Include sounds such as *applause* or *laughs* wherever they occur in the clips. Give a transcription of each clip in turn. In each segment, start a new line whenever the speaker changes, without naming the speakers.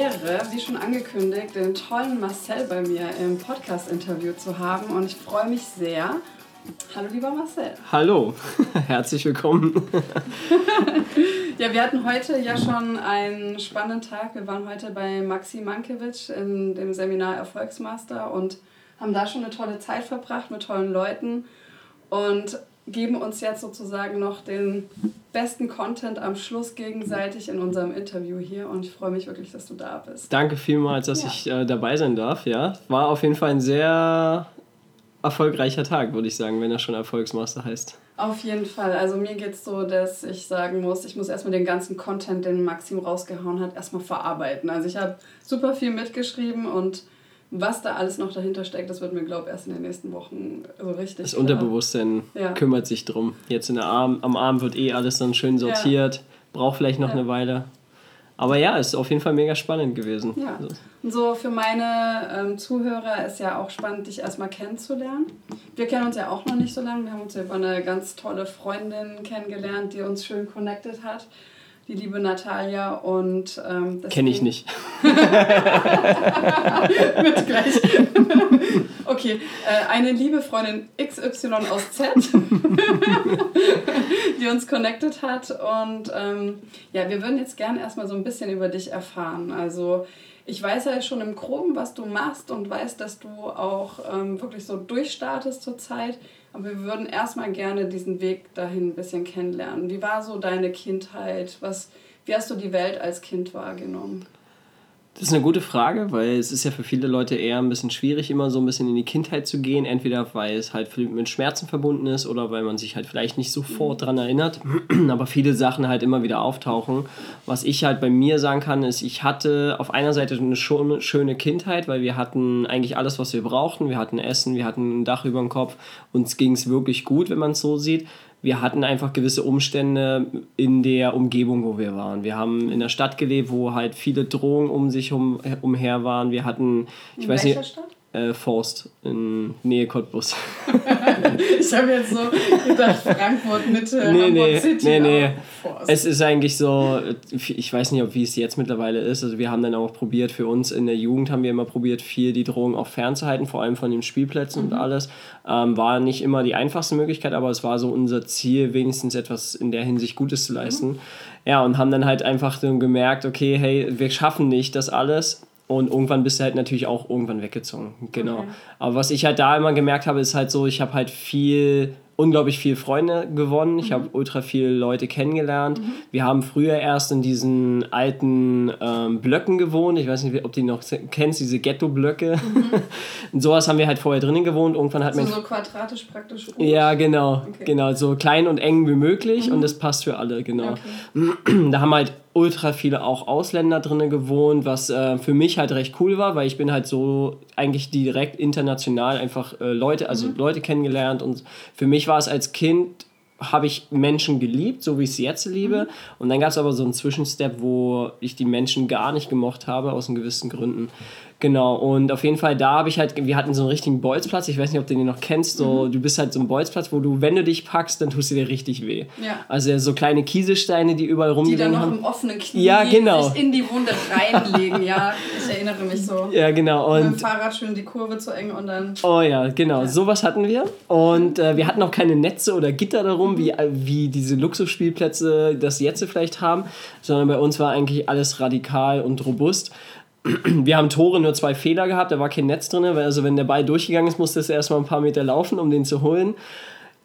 Ehre, wie schon angekündigt, den tollen Marcel bei mir im Podcast-Interview zu haben und ich freue mich sehr. Hallo lieber Marcel.
Hallo, *laughs* herzlich willkommen. *laughs*
ja, wir hatten heute ja schon einen spannenden Tag. Wir waren heute bei Maxi Mankiewicz in dem Seminar Erfolgsmaster und haben da schon eine tolle Zeit verbracht mit tollen Leuten und geben uns jetzt sozusagen noch den besten Content am Schluss gegenseitig in unserem Interview hier und ich freue mich wirklich, dass du da bist.
Danke vielmals, dass ja. ich äh, dabei sein darf. Ja, war auf jeden Fall ein sehr erfolgreicher Tag, würde ich sagen, wenn er schon Erfolgsmaster heißt.
Auf jeden Fall. Also mir geht es so, dass ich sagen muss, ich muss erstmal den ganzen Content, den Maxim rausgehauen hat, erstmal verarbeiten. Also ich habe super viel mitgeschrieben und was da alles noch dahinter steckt, das wird mir, glaube ich, erst in den nächsten Wochen so richtig.
Das Unterbewusstsein ja. kümmert sich drum. Jetzt in der Arm, am Arm wird eh alles dann schön sortiert, ja. braucht vielleicht noch ja. eine Weile. Aber ja, ist auf jeden Fall mega spannend gewesen.
Ja. Also. Und so für meine ähm, Zuhörer ist ja auch spannend, dich erstmal kennenzulernen. Wir kennen uns ja auch noch nicht so lange. Wir haben uns ja über eine ganz tolle Freundin kennengelernt, die uns schön connected hat die liebe Natalia und ähm,
kenne ich nicht. *laughs*
Mit gleich. *laughs* okay, äh, eine liebe Freundin XY aus Z, *laughs* die uns connected hat und ähm, ja, wir würden jetzt gerne erstmal so ein bisschen über dich erfahren. Also ich weiß ja schon im Groben, was du machst und weiß, dass du auch ähm, wirklich so durchstartest zurzeit. Aber wir würden erstmal gerne diesen Weg dahin ein bisschen kennenlernen. Wie war so deine Kindheit? Was, wie hast du die Welt als Kind wahrgenommen?
Das ist eine gute Frage, weil es ist ja für viele Leute eher ein bisschen schwierig, immer so ein bisschen in die Kindheit zu gehen. Entweder weil es halt mit Schmerzen verbunden ist oder weil man sich halt vielleicht nicht sofort mhm. dran erinnert. *clears throat* Aber viele Sachen halt immer wieder auftauchen. Was ich halt bei mir sagen kann, ist, ich hatte auf einer Seite eine schöne Kindheit, weil wir hatten eigentlich alles, was wir brauchten. Wir hatten Essen, wir hatten ein Dach über dem Kopf. Uns ging es wirklich gut, wenn man es so sieht wir hatten einfach gewisse Umstände in der Umgebung, wo wir waren. Wir haben in der Stadt gelebt, wo halt viele Drohungen um sich um, umher waren. Wir hatten, ich in weiß nicht, Stadt? Äh, Forst in Nähe Cottbus. *laughs* *laughs*
ich habe jetzt so gedacht, Frankfurt Mitte, nee, Hamburg nee, City. Nee, nee.
Es ist eigentlich so, ich weiß nicht, ob wie es jetzt mittlerweile ist. Also wir haben dann auch probiert, für uns in der Jugend haben wir immer probiert, viel die Drohung auch fernzuhalten, vor allem von den Spielplätzen mhm. und alles. Ähm, war nicht immer die einfachste Möglichkeit, aber es war so unser Ziel, wenigstens etwas in der Hinsicht Gutes zu leisten. Mhm. Ja, und haben dann halt einfach so gemerkt, okay, hey, wir schaffen nicht das alles und irgendwann bist du halt natürlich auch irgendwann weggezogen. Genau. Okay. Aber was ich halt da immer gemerkt habe, ist halt so, ich habe halt viel unglaublich viele Freunde gewonnen. Ich mhm. habe ultra viele Leute kennengelernt. Mhm. Wir haben früher erst in diesen alten ähm, Blöcken gewohnt. Ich weiß nicht, ob du die noch kennst, diese Ghetto-Blöcke. Mhm. *laughs* und sowas haben wir halt vorher drinnen gewohnt. Irgendwann hat
so, so quadratisch praktisch.
Rot. Ja, genau. Okay. Genau, so klein und eng wie möglich und mhm. das passt für alle, genau. Okay. *clears throat* Da haben halt ultra viele auch Ausländer drinnen gewohnt, was äh, für mich halt recht cool war, weil ich bin halt so eigentlich direkt international einfach äh, Leute, also mhm. Leute kennengelernt und für mich war es als Kind habe ich Menschen geliebt, so wie ich sie jetzt liebe. Mhm. Und dann gab es aber so einen Zwischenstep, wo ich die Menschen gar nicht gemocht habe, aus gewissen Gründen. Genau, und auf jeden Fall da habe ich halt, wir hatten so einen richtigen Bolzplatz, ich weiß nicht, ob du den noch kennst, so, mhm. du bist halt so ein Bolzplatz, wo du, wenn du dich packst, dann tust du dir richtig weh. Ja. Also so kleine Kieselsteine, die überall rumliegen. Die dann noch haben. im offenen Knie
ja, genau. sich in die Wunde reinlegen, ja, ich erinnere mich so.
Ja, genau.
Und Mit dem Fahrrad schön die Kurve zu eng und dann...
Oh ja, genau, ja. sowas hatten wir. Und äh, wir hatten auch keine Netze oder Gitter darum, mhm. wie, wie diese Luxusspielplätze das jetzt vielleicht haben, sondern bei uns war eigentlich alles radikal und robust wir haben Tore nur zwei Fehler gehabt, da war kein Netz drin, also wenn der Ball durchgegangen ist, musste es erstmal ein paar Meter laufen, um den zu holen.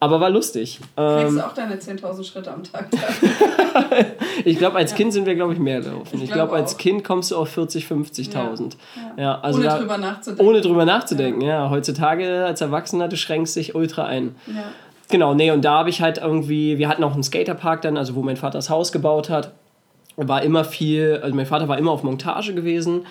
Aber war lustig.
Kriegst ähm, du auch deine 10.000 Schritte am Tag? *laughs*
ich glaube, als ja. Kind sind wir, glaube ich, mehr gelaufen. Ich, ich glaube, glaub, als Kind kommst du auf 40, 50.000. Ja. Ja. also ohne da, drüber nachzudenken. Ohne drüber nachzudenken, ja. Heutzutage als Erwachsener, du schränkst dich ultra ein. Genau, nee, und da habe ich halt irgendwie, wir hatten auch einen Skaterpark dann, also wo mein Vater das Haus gebaut hat war immer viel, also mein Vater war immer auf Montage gewesen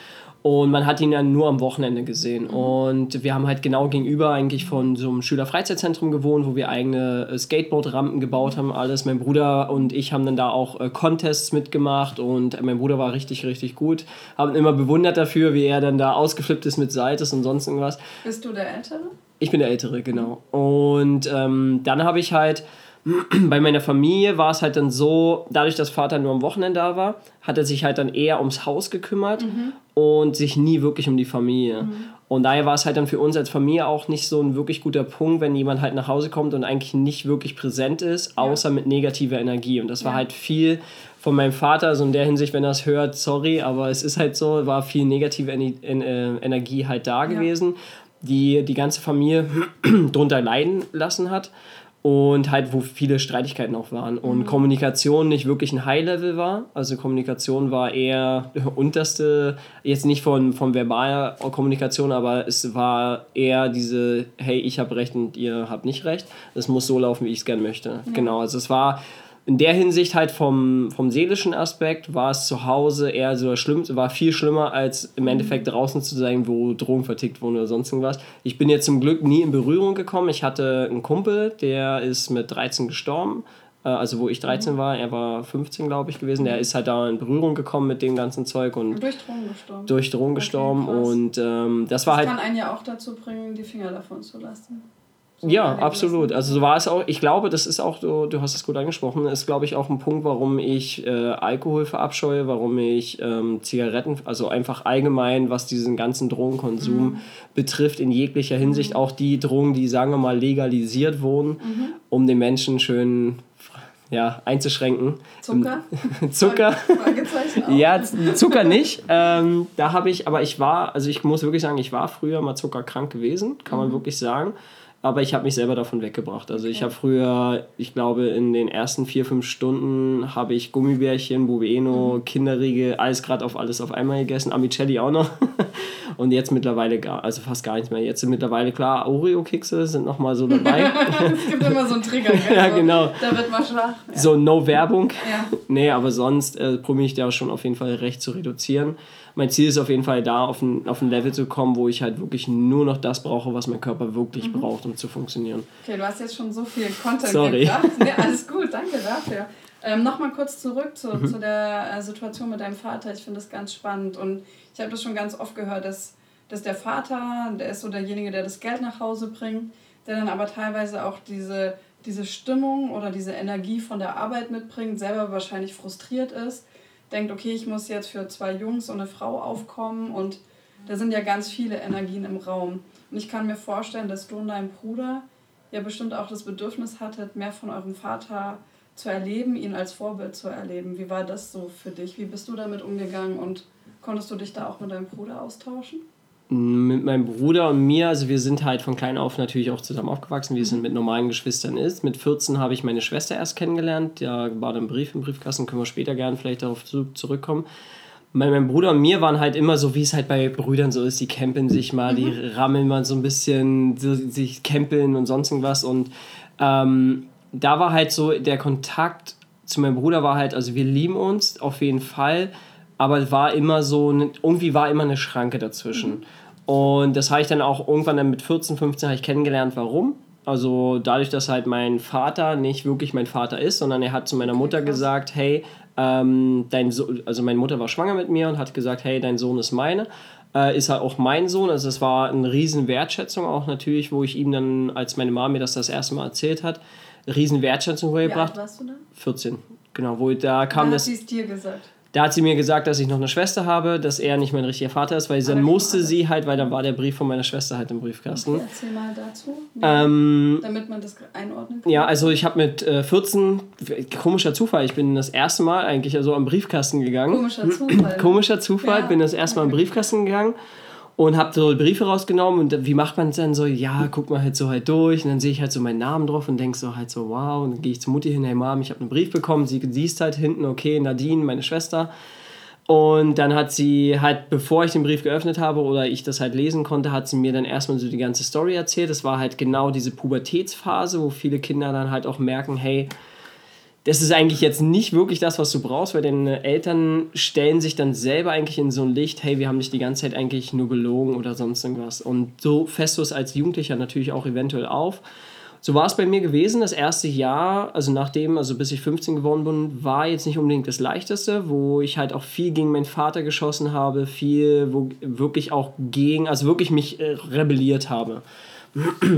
und man hat ihn dann nur am Wochenende gesehen. Mhm. Und wir haben halt genau gegenüber eigentlich von so einem Schülerfreizeitzentrum gewohnt, wo wir eigene äh, Skateboard-Rampen gebaut haben, alles. Mein Bruder und ich haben dann da auch äh, Contests mitgemacht und mein Bruder war richtig, richtig gut. Haben immer bewundert dafür, wie er dann da ausgeflippt ist mit Seites und sonst irgendwas.
Bist du der Ältere?
Ich bin der Ältere, genau. Und ähm, dann habe ich halt *clears throat* bei meiner Familie war es halt dann so, dadurch, dass Vater nur am Wochenende da war, hat er sich halt dann eher ums Haus gekümmert mhm. und sich nie wirklich um die Familie. Mhm. Und daher war es halt dann für uns als Familie auch nicht so ein wirklich guter Punkt, wenn jemand halt nach Hause kommt und eigentlich nicht wirklich präsent ist, außer ja. mit negativer Energie. Und das war ja. halt viel von meinem Vater, also in der Hinsicht, wenn er es hört, sorry, aber es ist halt so, war viel negative äh, Energie halt da gewesen, die die ganze Familie *clears throat* drunter leiden lassen hat und halt wo viele Streitigkeiten auch waren und mhm. Kommunikation nicht wirklich ein High-Level war. Also Kommunikation war eher *laughs* unterste, jetzt nicht von, von verbaler Kommunikation, aber es war eher diese, hey, ich habe recht und ihr habt nicht recht. Es muss so laufen, wie ich es gerne möchte. Mhm. Genau, also es war in der Hinsicht halt vom, vom seelischen Aspekt war es zu Hause eher so schlimm, war viel schlimmer als im Endeffekt draußen zu sein, wo Drogen vertickt wurden oder sonst irgendwas. Ich bin jetzt zum Glück nie in Berührung gekommen. Ich hatte einen Kumpel, der ist mit 13 gestorben. Äh, also wo ich 13 war, er war 15, glaube ich, gewesen. Der ist halt da in Berührung gekommen mit dem ganzen Zeug und durch Drogen gestorben. Durch Drogen okay, gestorben und ähm, das war
das
halt.
kann einen ja auch dazu bringen, die Finger davon zu lassen.
Ja, absolut. Also so war es auch. Ich glaube, das ist auch, du, du hast es gut angesprochen, ist, glaube ich, auch ein Punkt, warum ich äh, Alkohol verabscheue, warum ich ähm, Zigaretten, also einfach allgemein, was diesen ganzen Drogenkonsum mhm. betrifft, in jeglicher Hinsicht, mhm. auch die Drogen, die, sagen wir mal, legalisiert wurden, mhm. um den Menschen schön ja, einzuschränken. Zucker? *laughs* Zucker. ja, Zucker nicht. Ähm, da habe ich, aber ich war, also ich muss wirklich sagen, ich war früher mal zuckerkrank gewesen, kann man mhm. wirklich sagen aber ich habe mich selber davon weggebracht. Also ich habe früher, ich glaube, in den ersten vier, fünf Stunden habe ich Gummibärchen, Bubeno, mhm. Kinderriegel, alles gerade auf alles auf einmal gegessen, Amicelli auch noch. *laughs* Und jetzt mittlerweile gar, also fast gar nichts mehr. Jetzt sind mittlerweile klar, Oreo-Kekse sind nochmal so *laughs* dabei. es gibt immer so einen Trigger, *laughs* gell? ja, genau. Da wird mal schwach. Ja. So, no Werbung. Ja. Nee, aber sonst äh, probiere ich da schon auf jeden Fall recht zu reduzieren mein Ziel ist auf jeden Fall da, auf ein, auf ein Level zu kommen, wo ich halt wirklich nur noch das brauche, was mein Körper wirklich mhm. braucht, um zu funktionieren.
Okay, du hast jetzt schon so viel Content Sorry. gebracht. *laughs* Nee, alles gut, danke dafür. Ähm, Nochmal kurz zurück zu, mhm. zu der äh, Situation mit deinem Vater. Ich finde das ganz spannend und ich habe das schon ganz oft gehört, dass, dass der Vater, der ist so derjenige, der das Geld nach Hause bringt, der dann aber teilweise auch diese, diese Stimmung oder diese Energie von der Arbeit mitbringt, selber wahrscheinlich frustriert ist denkt, okay, ich muss jetzt für zwei Jungs und eine Frau aufkommen und da sind ja ganz viele Energien im Raum. Und ich kann mir vorstellen, dass du und dein Bruder ja bestimmt auch das Bedürfnis hattet, mehr von eurem Vater zu erleben, ihn als Vorbild zu erleben. Wie war das so für dich? Wie bist du damit umgegangen und konntest du dich da auch mit deinem Bruder austauschen?
Mit meinem Bruder und mir, also wir sind halt von klein auf natürlich auch zusammen aufgewachsen, wie es mit normalen Geschwistern ist. Mit 14 habe ich meine Schwester erst kennengelernt, da war dann ein Brief im Briefkasten, können wir später gerne vielleicht darauf zurückkommen. Mein, mein Bruder und mir waren halt immer so, wie es halt bei Brüdern so ist, die campen sich mal, mhm. die rammeln mal so ein bisschen, sich campeln und sonst irgendwas und ähm, da war halt so der Kontakt zu meinem Bruder war halt, also wir lieben uns auf jeden Fall, aber es war immer so, irgendwie war immer eine Schranke dazwischen. Mhm. Und das habe ich dann auch irgendwann dann mit 14, 15 habe ich kennengelernt, warum. Also dadurch, dass halt mein Vater nicht wirklich mein Vater ist, sondern er hat zu meiner Mutter gesagt, hey, ähm, dein so also meine Mutter war schwanger mit mir und hat gesagt, hey, dein Sohn ist meine. Äh, ist halt auch mein Sohn. Also es war eine riesen Wertschätzung auch natürlich, wo ich ihm dann, als meine Mama mir das das erste Mal erzählt hat, riesen Wertschätzung vorgebracht. Wie alt warst du dann? 14, genau. Wo da kam da hat das. Sie es dir gesagt? Da hat sie mir gesagt, dass ich noch eine Schwester habe, dass er nicht mein richtiger Vater ist, weil dann musste sie halt, weil dann war der Brief von meiner Schwester halt im Briefkasten. Okay, erzähl mal dazu, ähm, damit man das einordnen kann. Ja, also ich habe mit äh, 14, komischer Zufall, ich bin das erste Mal eigentlich also am Briefkasten gegangen. Komischer Zufall. *clears throat* komischer Zufall, ja. bin das erste Mal am Briefkasten gegangen und habe so Briefe rausgenommen und wie macht man es dann so? Ja, guck mal halt so halt durch und dann sehe ich halt so meinen Namen drauf und denk so halt so, wow. Und dann gehe ich zu Mutti hin, hey Mom, ich habe einen Brief bekommen. Sie siehst halt hinten, okay, Nadine, meine Schwester. Und dann hat sie halt, bevor ich den Brief geöffnet habe oder ich das halt lesen konnte, hat sie mir dann erstmal so die ganze Story erzählt. Das war halt genau diese Pubertätsphase, wo viele Kinder dann halt auch merken, hey, das ist eigentlich jetzt nicht wirklich das, was du brauchst, weil deine Eltern stellen sich dann selber eigentlich in so ein Licht, hey, wir haben dich die ganze Zeit eigentlich nur belogen oder sonst irgendwas. Und so fässt du es als Jugendlicher natürlich auch eventuell auf. So war es bei mir gewesen. Das erste Jahr, also nachdem, also bis ich 15 geworden bin, war jetzt nicht unbedingt das leichteste, wo ich halt auch viel gegen meinen Vater geschossen habe, viel, wo wirklich auch gegen, also wirklich mich äh, rebelliert habe.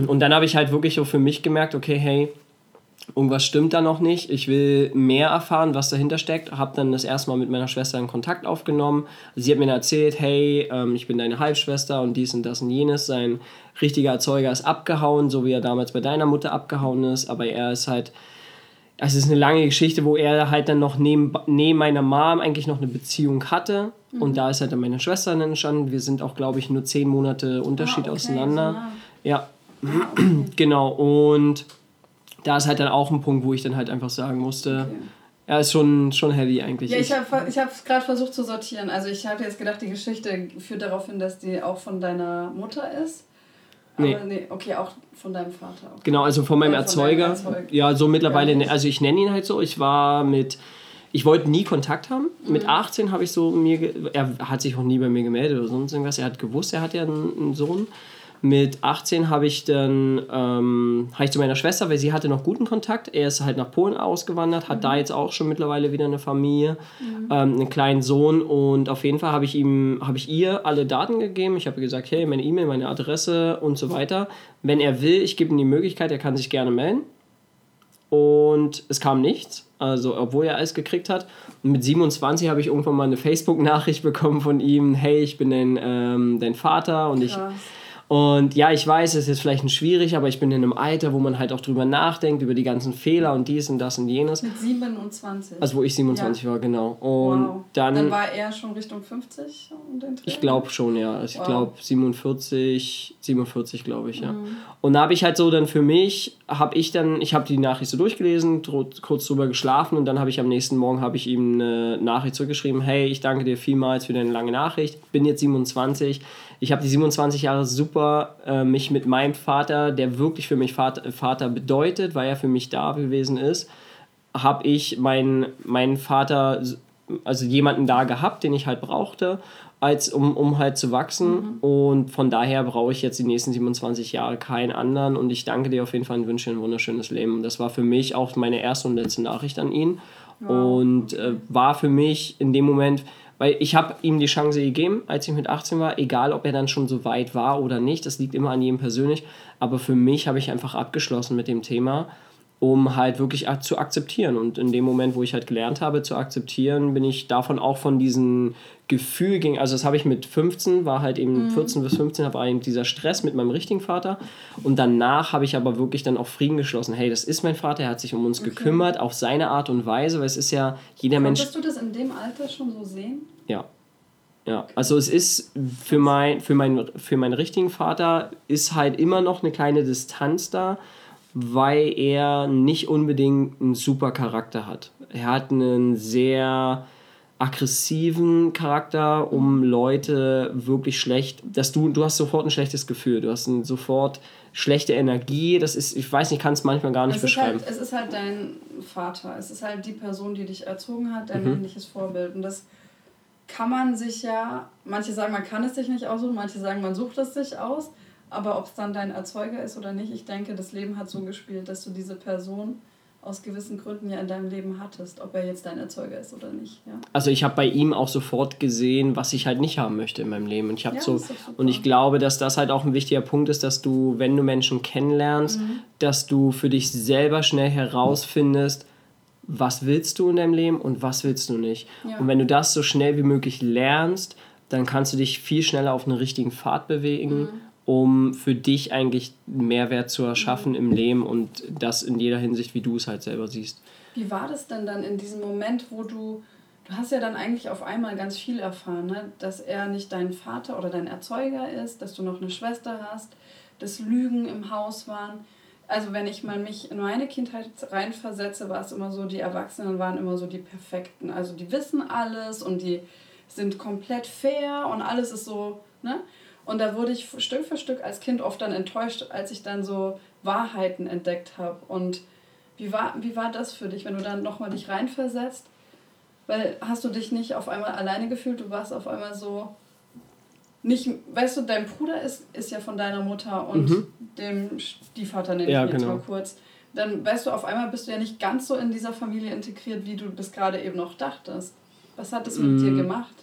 Und dann habe ich halt wirklich so für mich gemerkt, okay, hey, irgendwas stimmt da noch nicht, ich will mehr erfahren, was dahinter steckt. Habe dann das erste Mal mit meiner Schwester in Kontakt aufgenommen. Sie hat mir erzählt, hey, ähm, ich bin deine Halbschwester und dies und das und jenes. Sein richtiger Erzeuger ist abgehauen, so wie er damals bei deiner Mutter abgehauen ist, aber er ist halt, es ist eine lange Geschichte, wo er halt dann noch neben, neben meiner Mom eigentlich noch eine Beziehung hatte. Mhm. Und da ist halt dann meine Schwester entstanden. Wir sind auch, glaube ich, nur zehn Monate Unterschied ah, okay, auseinander. So ja, ah, okay. *clears throat* genau. Und da ist halt dann auch ein Punkt, wo ich dann halt einfach sagen musste, okay. er ist schon, schon heavy eigentlich.
Ja, ich habe ich es gerade versucht zu sortieren. Also ich habe jetzt gedacht, die Geschichte führt darauf hin, dass die auch von deiner Mutter ist. Aber nee. nee okay, auch von deinem Vater. Okay.
Genau, also von meinem äh, Erzeuger. Von Erzeuger. Ja, so mittlerweile, ne, also ich nenne ihn halt so. Ich war mit, ich wollte nie Kontakt haben. Mhm. Mit 18 habe ich so mir, er hat sich auch nie bei mir gemeldet oder sonst irgendwas. Er hat gewusst, er hat ja einen, einen Sohn. Mit 18 habe ich dann ähm, ich zu meiner Schwester, weil sie hatte noch guten Kontakt. Er ist halt nach Polen ausgewandert, hat mhm. da jetzt auch schon mittlerweile wieder eine Familie, mhm. ähm, einen kleinen Sohn und auf jeden Fall habe ich ihm, habe ich ihr alle Daten gegeben. Ich habe gesagt, hey, meine E-Mail, meine Adresse und so weiter. Wenn er will, ich gebe ihm die Möglichkeit, er kann sich gerne melden. Und es kam nichts, also obwohl er alles gekriegt hat. Und mit 27 habe ich irgendwann mal eine Facebook-Nachricht *laughs* bekommen von ihm, hey, ich bin dein, ähm, dein Vater und Krass. ich und ja, ich weiß, es ist jetzt vielleicht schwierig, aber ich bin in einem Alter, wo man halt auch drüber nachdenkt, über die ganzen Fehler und dies und das und jenes.
Mit 27?
Also wo ich 27 ja. war, genau.
Und wow. dann, dann war er schon Richtung 50
um den Ich glaube schon, ja. Also wow. Ich glaube 47, 47 glaube ich, ja. Mhm. Und da habe ich halt so dann für mich, habe ich dann, ich habe die Nachricht so durchgelesen, kurz drüber geschlafen und dann habe ich am nächsten Morgen habe ich ihm eine Nachricht zurückgeschrieben, hey, ich danke dir vielmals für deine lange Nachricht, bin jetzt 27, ich habe die 27 Jahre super äh, mich mit meinem Vater, der wirklich für mich Vater, Vater bedeutet, weil er für mich da gewesen ist, habe ich meinen, meinen Vater, also jemanden da gehabt, den ich halt brauchte, als um, um halt zu wachsen. Mhm. Und von daher brauche ich jetzt die nächsten 27 Jahre keinen anderen. Und ich danke dir auf jeden Fall und wünsche dir ein wunderschönes Leben. Und das war für mich auch meine erste und letzte Nachricht an ihn. Wow. Und äh, war für mich in dem Moment, weil ich habe ihm die Chance gegeben, als ich mit 18 war, egal ob er dann schon so weit war oder nicht, das liegt immer an jedem persönlich. Aber für mich habe ich einfach abgeschlossen mit dem Thema um halt wirklich zu akzeptieren. Und in dem Moment, wo ich halt gelernt habe zu akzeptieren, bin ich davon auch von diesem Gefühl ging, also das habe ich mit 15, war halt eben mhm. 14 bis 15, war eben dieser Stress mit meinem richtigen Vater. Und danach habe ich aber wirklich dann auch Frieden geschlossen. Hey, das ist mein Vater, er hat sich um uns okay. gekümmert, auf seine Art und Weise, weil es ist ja jeder Mensch.
Konntest du das in dem Alter schon so sehen?
Ja. Ja, also es ist für, mein, für, mein, für meinen richtigen Vater ist halt immer noch eine kleine Distanz da, weil er nicht unbedingt einen super Charakter hat. Er hat einen sehr aggressiven Charakter, um Leute wirklich schlecht, dass du, du hast sofort ein schlechtes Gefühl, du hast ein, sofort schlechte Energie, das ist, ich weiß nicht, kann es manchmal gar nicht
es
beschreiben.
Ist halt, es ist halt dein Vater, es ist halt die Person, die dich erzogen hat, dein mhm. männliches Vorbild und das kann man sich ja, manche sagen, man kann es sich nicht aussuchen, manche sagen, man sucht es sich aus, aber ob es dann dein Erzeuger ist oder nicht, ich denke, das Leben hat so gespielt, dass du diese Person aus gewissen Gründen ja in deinem Leben hattest, ob er jetzt dein Erzeuger ist oder nicht. Ja.
Also ich habe bei ihm auch sofort gesehen, was ich halt nicht haben möchte in meinem Leben. Und ich habe ja, so und ich glaube, dass das halt auch ein wichtiger Punkt ist, dass du, wenn du Menschen kennenlernst, mhm. dass du für dich selber schnell herausfindest, was willst du in deinem Leben und was willst du nicht. Ja. Und wenn du das so schnell wie möglich lernst, dann kannst du dich viel schneller auf einen richtigen Pfad bewegen. Mhm um für dich eigentlich Mehrwert zu erschaffen im Leben und das in jeder Hinsicht, wie du es halt selber siehst.
Wie war das denn dann in diesem Moment, wo du, du hast ja dann eigentlich auf einmal ganz viel erfahren, ne? dass er nicht dein Vater oder dein Erzeuger ist, dass du noch eine Schwester hast, dass Lügen im Haus waren. Also wenn ich mal mich in meine Kindheit reinversetze, war es immer so, die Erwachsenen waren immer so die Perfekten. Also die wissen alles und die sind komplett fair und alles ist so, ne? Und da wurde ich Stück für Stück als Kind oft dann enttäuscht, als ich dann so Wahrheiten entdeckt habe. Und wie war, wie war das für dich, wenn du dann nochmal dich reinversetzt? Weil hast du dich nicht auf einmal alleine gefühlt? Du warst auf einmal so nicht, weißt du, dein Bruder ist, ist ja von deiner Mutter und mhm. dem Stiefvater nenne ja, ich genau. mal kurz. Dann weißt du, auf einmal bist du ja nicht ganz so in dieser Familie integriert, wie du das gerade eben noch dachtest. Was hat das mit mm. dir gemacht?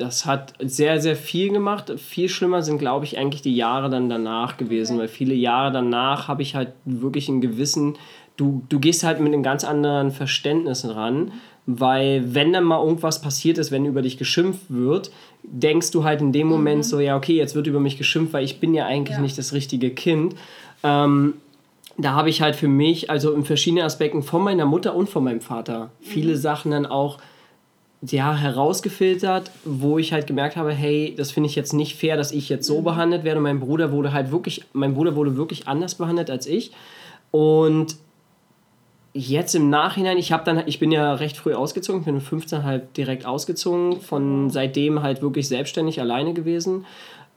Das hat sehr, sehr viel gemacht. Viel schlimmer sind, glaube ich, eigentlich die Jahre dann danach gewesen, okay. weil viele Jahre danach habe ich halt wirklich einen gewissen du, du gehst halt mit einem ganz anderen Verständnis ran, weil wenn dann mal irgendwas passiert ist, wenn über dich geschimpft wird, denkst du halt in dem Moment mhm. so, ja, okay, jetzt wird über mich geschimpft, weil ich bin ja eigentlich ja. nicht das richtige Kind. Ähm, da habe ich halt für mich, also in verschiedenen Aspekten von meiner Mutter und von meinem Vater, viele mhm. Sachen dann auch ja, herausgefiltert, wo ich halt gemerkt habe, hey, das finde ich jetzt nicht fair, dass ich jetzt so mhm. behandelt werde. Mein Bruder wurde halt wirklich, mein Bruder wurde wirklich anders behandelt als ich. Und jetzt im Nachhinein, ich habe dann, ich bin ja recht früh ausgezogen, ich bin mit 15 halt direkt ausgezogen, von seitdem halt wirklich selbstständig alleine gewesen.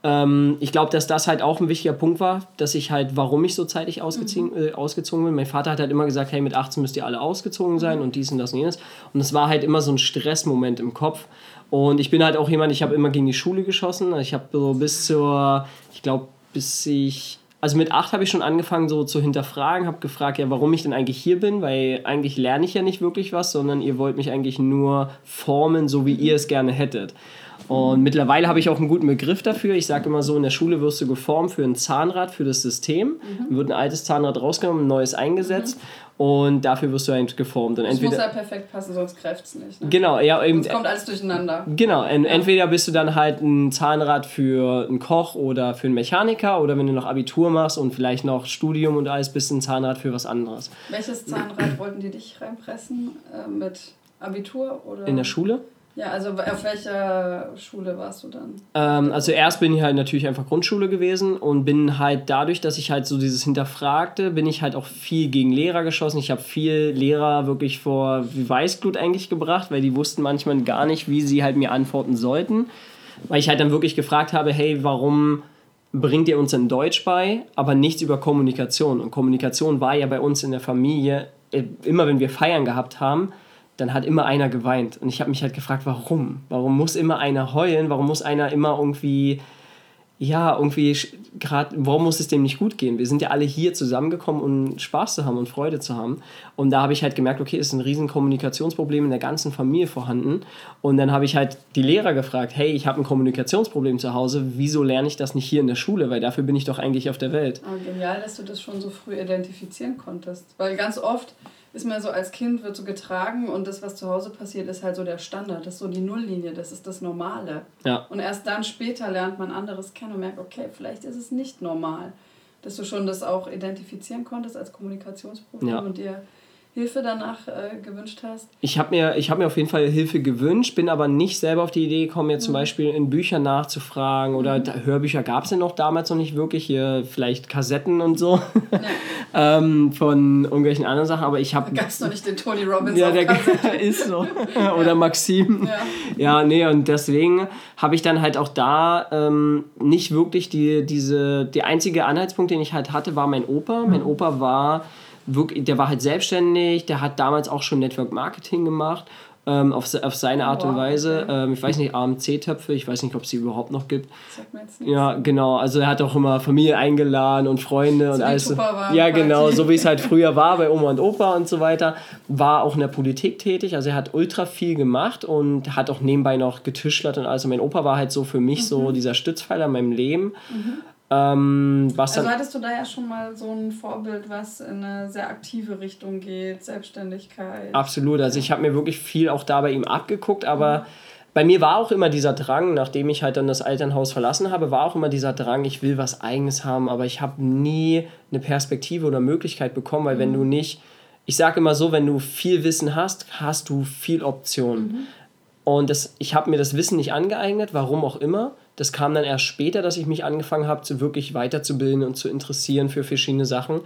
Ähm, ich glaube, dass das halt auch ein wichtiger Punkt war, dass ich halt, warum ich so zeitig ausgezogen, mhm. äh, ausgezogen bin. Mein Vater hat halt immer gesagt, hey, mit 18 müsst ihr alle ausgezogen sein mhm. und dies und das und jenes. Und es war halt immer so ein Stressmoment im Kopf. Und ich bin halt auch jemand, ich habe immer gegen die Schule geschossen. Ich habe so bis zur, ich glaube, bis ich also mit acht habe ich schon angefangen so zu hinterfragen, habe gefragt, ja, warum ich denn eigentlich hier bin, weil eigentlich lerne ich ja nicht wirklich was, sondern ihr wollt mich eigentlich nur formen, so wie ihr es gerne hättet. Und mittlerweile habe ich auch einen guten Begriff dafür. Ich sage immer so, in der Schule wirst du geformt für ein Zahnrad, für das System. Mhm. Wird ein altes Zahnrad rausgenommen, ein neues eingesetzt. Mhm. Und dafür wirst du halt geformt. Und
das entweder, muss halt perfekt passen, sonst kräft es nicht. Ne?
Genau, ja. Eben,
sonst kommt alles durcheinander.
Genau, ja. entweder bist du dann halt ein Zahnrad für einen Koch oder für einen Mechaniker oder wenn du noch Abitur machst und vielleicht noch Studium und alles, bist du ein Zahnrad für was anderes.
Welches Zahnrad wollten die dich reinpressen? Äh, mit Abitur oder?
In der Schule?
Ja, also auf welcher Schule warst du dann?
Ähm, also erst bin ich halt natürlich einfach Grundschule gewesen und bin halt dadurch, dass ich halt so dieses hinterfragte, bin ich halt auch viel gegen Lehrer geschossen. Ich habe viel Lehrer wirklich vor Weißglut eigentlich gebracht, weil die wussten manchmal gar nicht, wie sie halt mir antworten sollten. Weil ich halt dann wirklich gefragt habe, hey, warum bringt ihr uns in Deutsch bei, aber nichts über Kommunikation? Und Kommunikation war ja bei uns in der Familie, äh, immer wenn wir Feiern gehabt haben, dann hat immer einer geweint. Und ich habe mich halt gefragt, warum? Warum muss immer einer heulen? Warum muss einer immer irgendwie, ja, irgendwie gerade, warum muss es dem nicht gut gehen? Wir sind ja alle hier zusammengekommen, um Spaß zu haben und Freude zu haben. Und da habe ich halt gemerkt, okay, es ist ein riesen Kommunikationsproblem in der ganzen Familie vorhanden. Und dann habe ich halt die Lehrer gefragt, hey, ich habe ein Kommunikationsproblem zu Hause, wieso lerne ich das nicht hier in der Schule? Weil dafür bin ich doch eigentlich auf der Welt.
Oh, genial, dass du das schon so früh identifizieren konntest. Weil ganz oft ist man so als Kind, wird so getragen und das, was zu Hause passiert, ist halt so der Standard, das ist so die Nulllinie, das ist das Normale. Ja. Und erst dann später lernt man anderes kennen und merkt, okay, vielleicht ist es nicht normal. Dass du schon das auch identifizieren konntest als Kommunikationsproblem ja. und dir Hilfe danach äh, gewünscht hast?
Ich habe mir, hab mir auf jeden Fall Hilfe gewünscht, bin aber nicht selber auf die Idee gekommen, jetzt mhm. zum Beispiel in Büchern nachzufragen oder mhm. Hörbücher gab es ja noch damals noch nicht wirklich, hier vielleicht Kassetten und so ja. *laughs* ähm, von irgendwelchen anderen Sachen, aber ich habe...
Gab es noch nicht den Tony Robbins Ja, *laughs* der
ist so. *laughs* oder ja. Maxim. Ja. ja, nee, und deswegen habe ich dann halt auch da ähm, nicht wirklich die, diese... Der einzige Anhaltspunkt, den ich halt hatte, war mein Opa. Mein mhm. Opa war wirklich, der war halt selbstständig, der hat damals auch schon Network Marketing gemacht, ähm, auf, auf seine Art wow, und Weise. Ähm, ich weiß nicht, AMC-Töpfe, ich weiß nicht, ob es sie überhaupt noch gibt. Sagt mir jetzt nichts. Ja, genau. Also er hat auch immer Familie eingeladen und Freunde so und alles. Ja, genau, so wie es halt *laughs* früher war bei Oma und Opa und so weiter. War auch in der Politik tätig, also er hat ultra viel gemacht und hat auch nebenbei noch getischlert und alles. Und mein Opa war halt so für mich mhm. so dieser Stützpfeiler in meinem Leben. Mhm.
Ähm, was also hattest du da ja schon mal so ein Vorbild, was in eine sehr aktive Richtung geht, Selbstständigkeit?
Absolut, also ich habe mir wirklich viel auch da bei ihm abgeguckt, aber mhm. bei mir war auch immer dieser Drang, nachdem ich halt dann das Elternhaus verlassen habe, war auch immer dieser Drang, ich will was eigenes haben, aber ich habe nie eine Perspektive oder Möglichkeit bekommen, weil mhm. wenn du nicht, ich sage immer so, wenn du viel Wissen hast, hast du viel Option. Mhm. Und das, ich habe mir das Wissen nicht angeeignet, warum auch immer. Das kam dann erst später, dass ich mich angefangen habe, zu wirklich weiterzubilden und zu interessieren für verschiedene Sachen.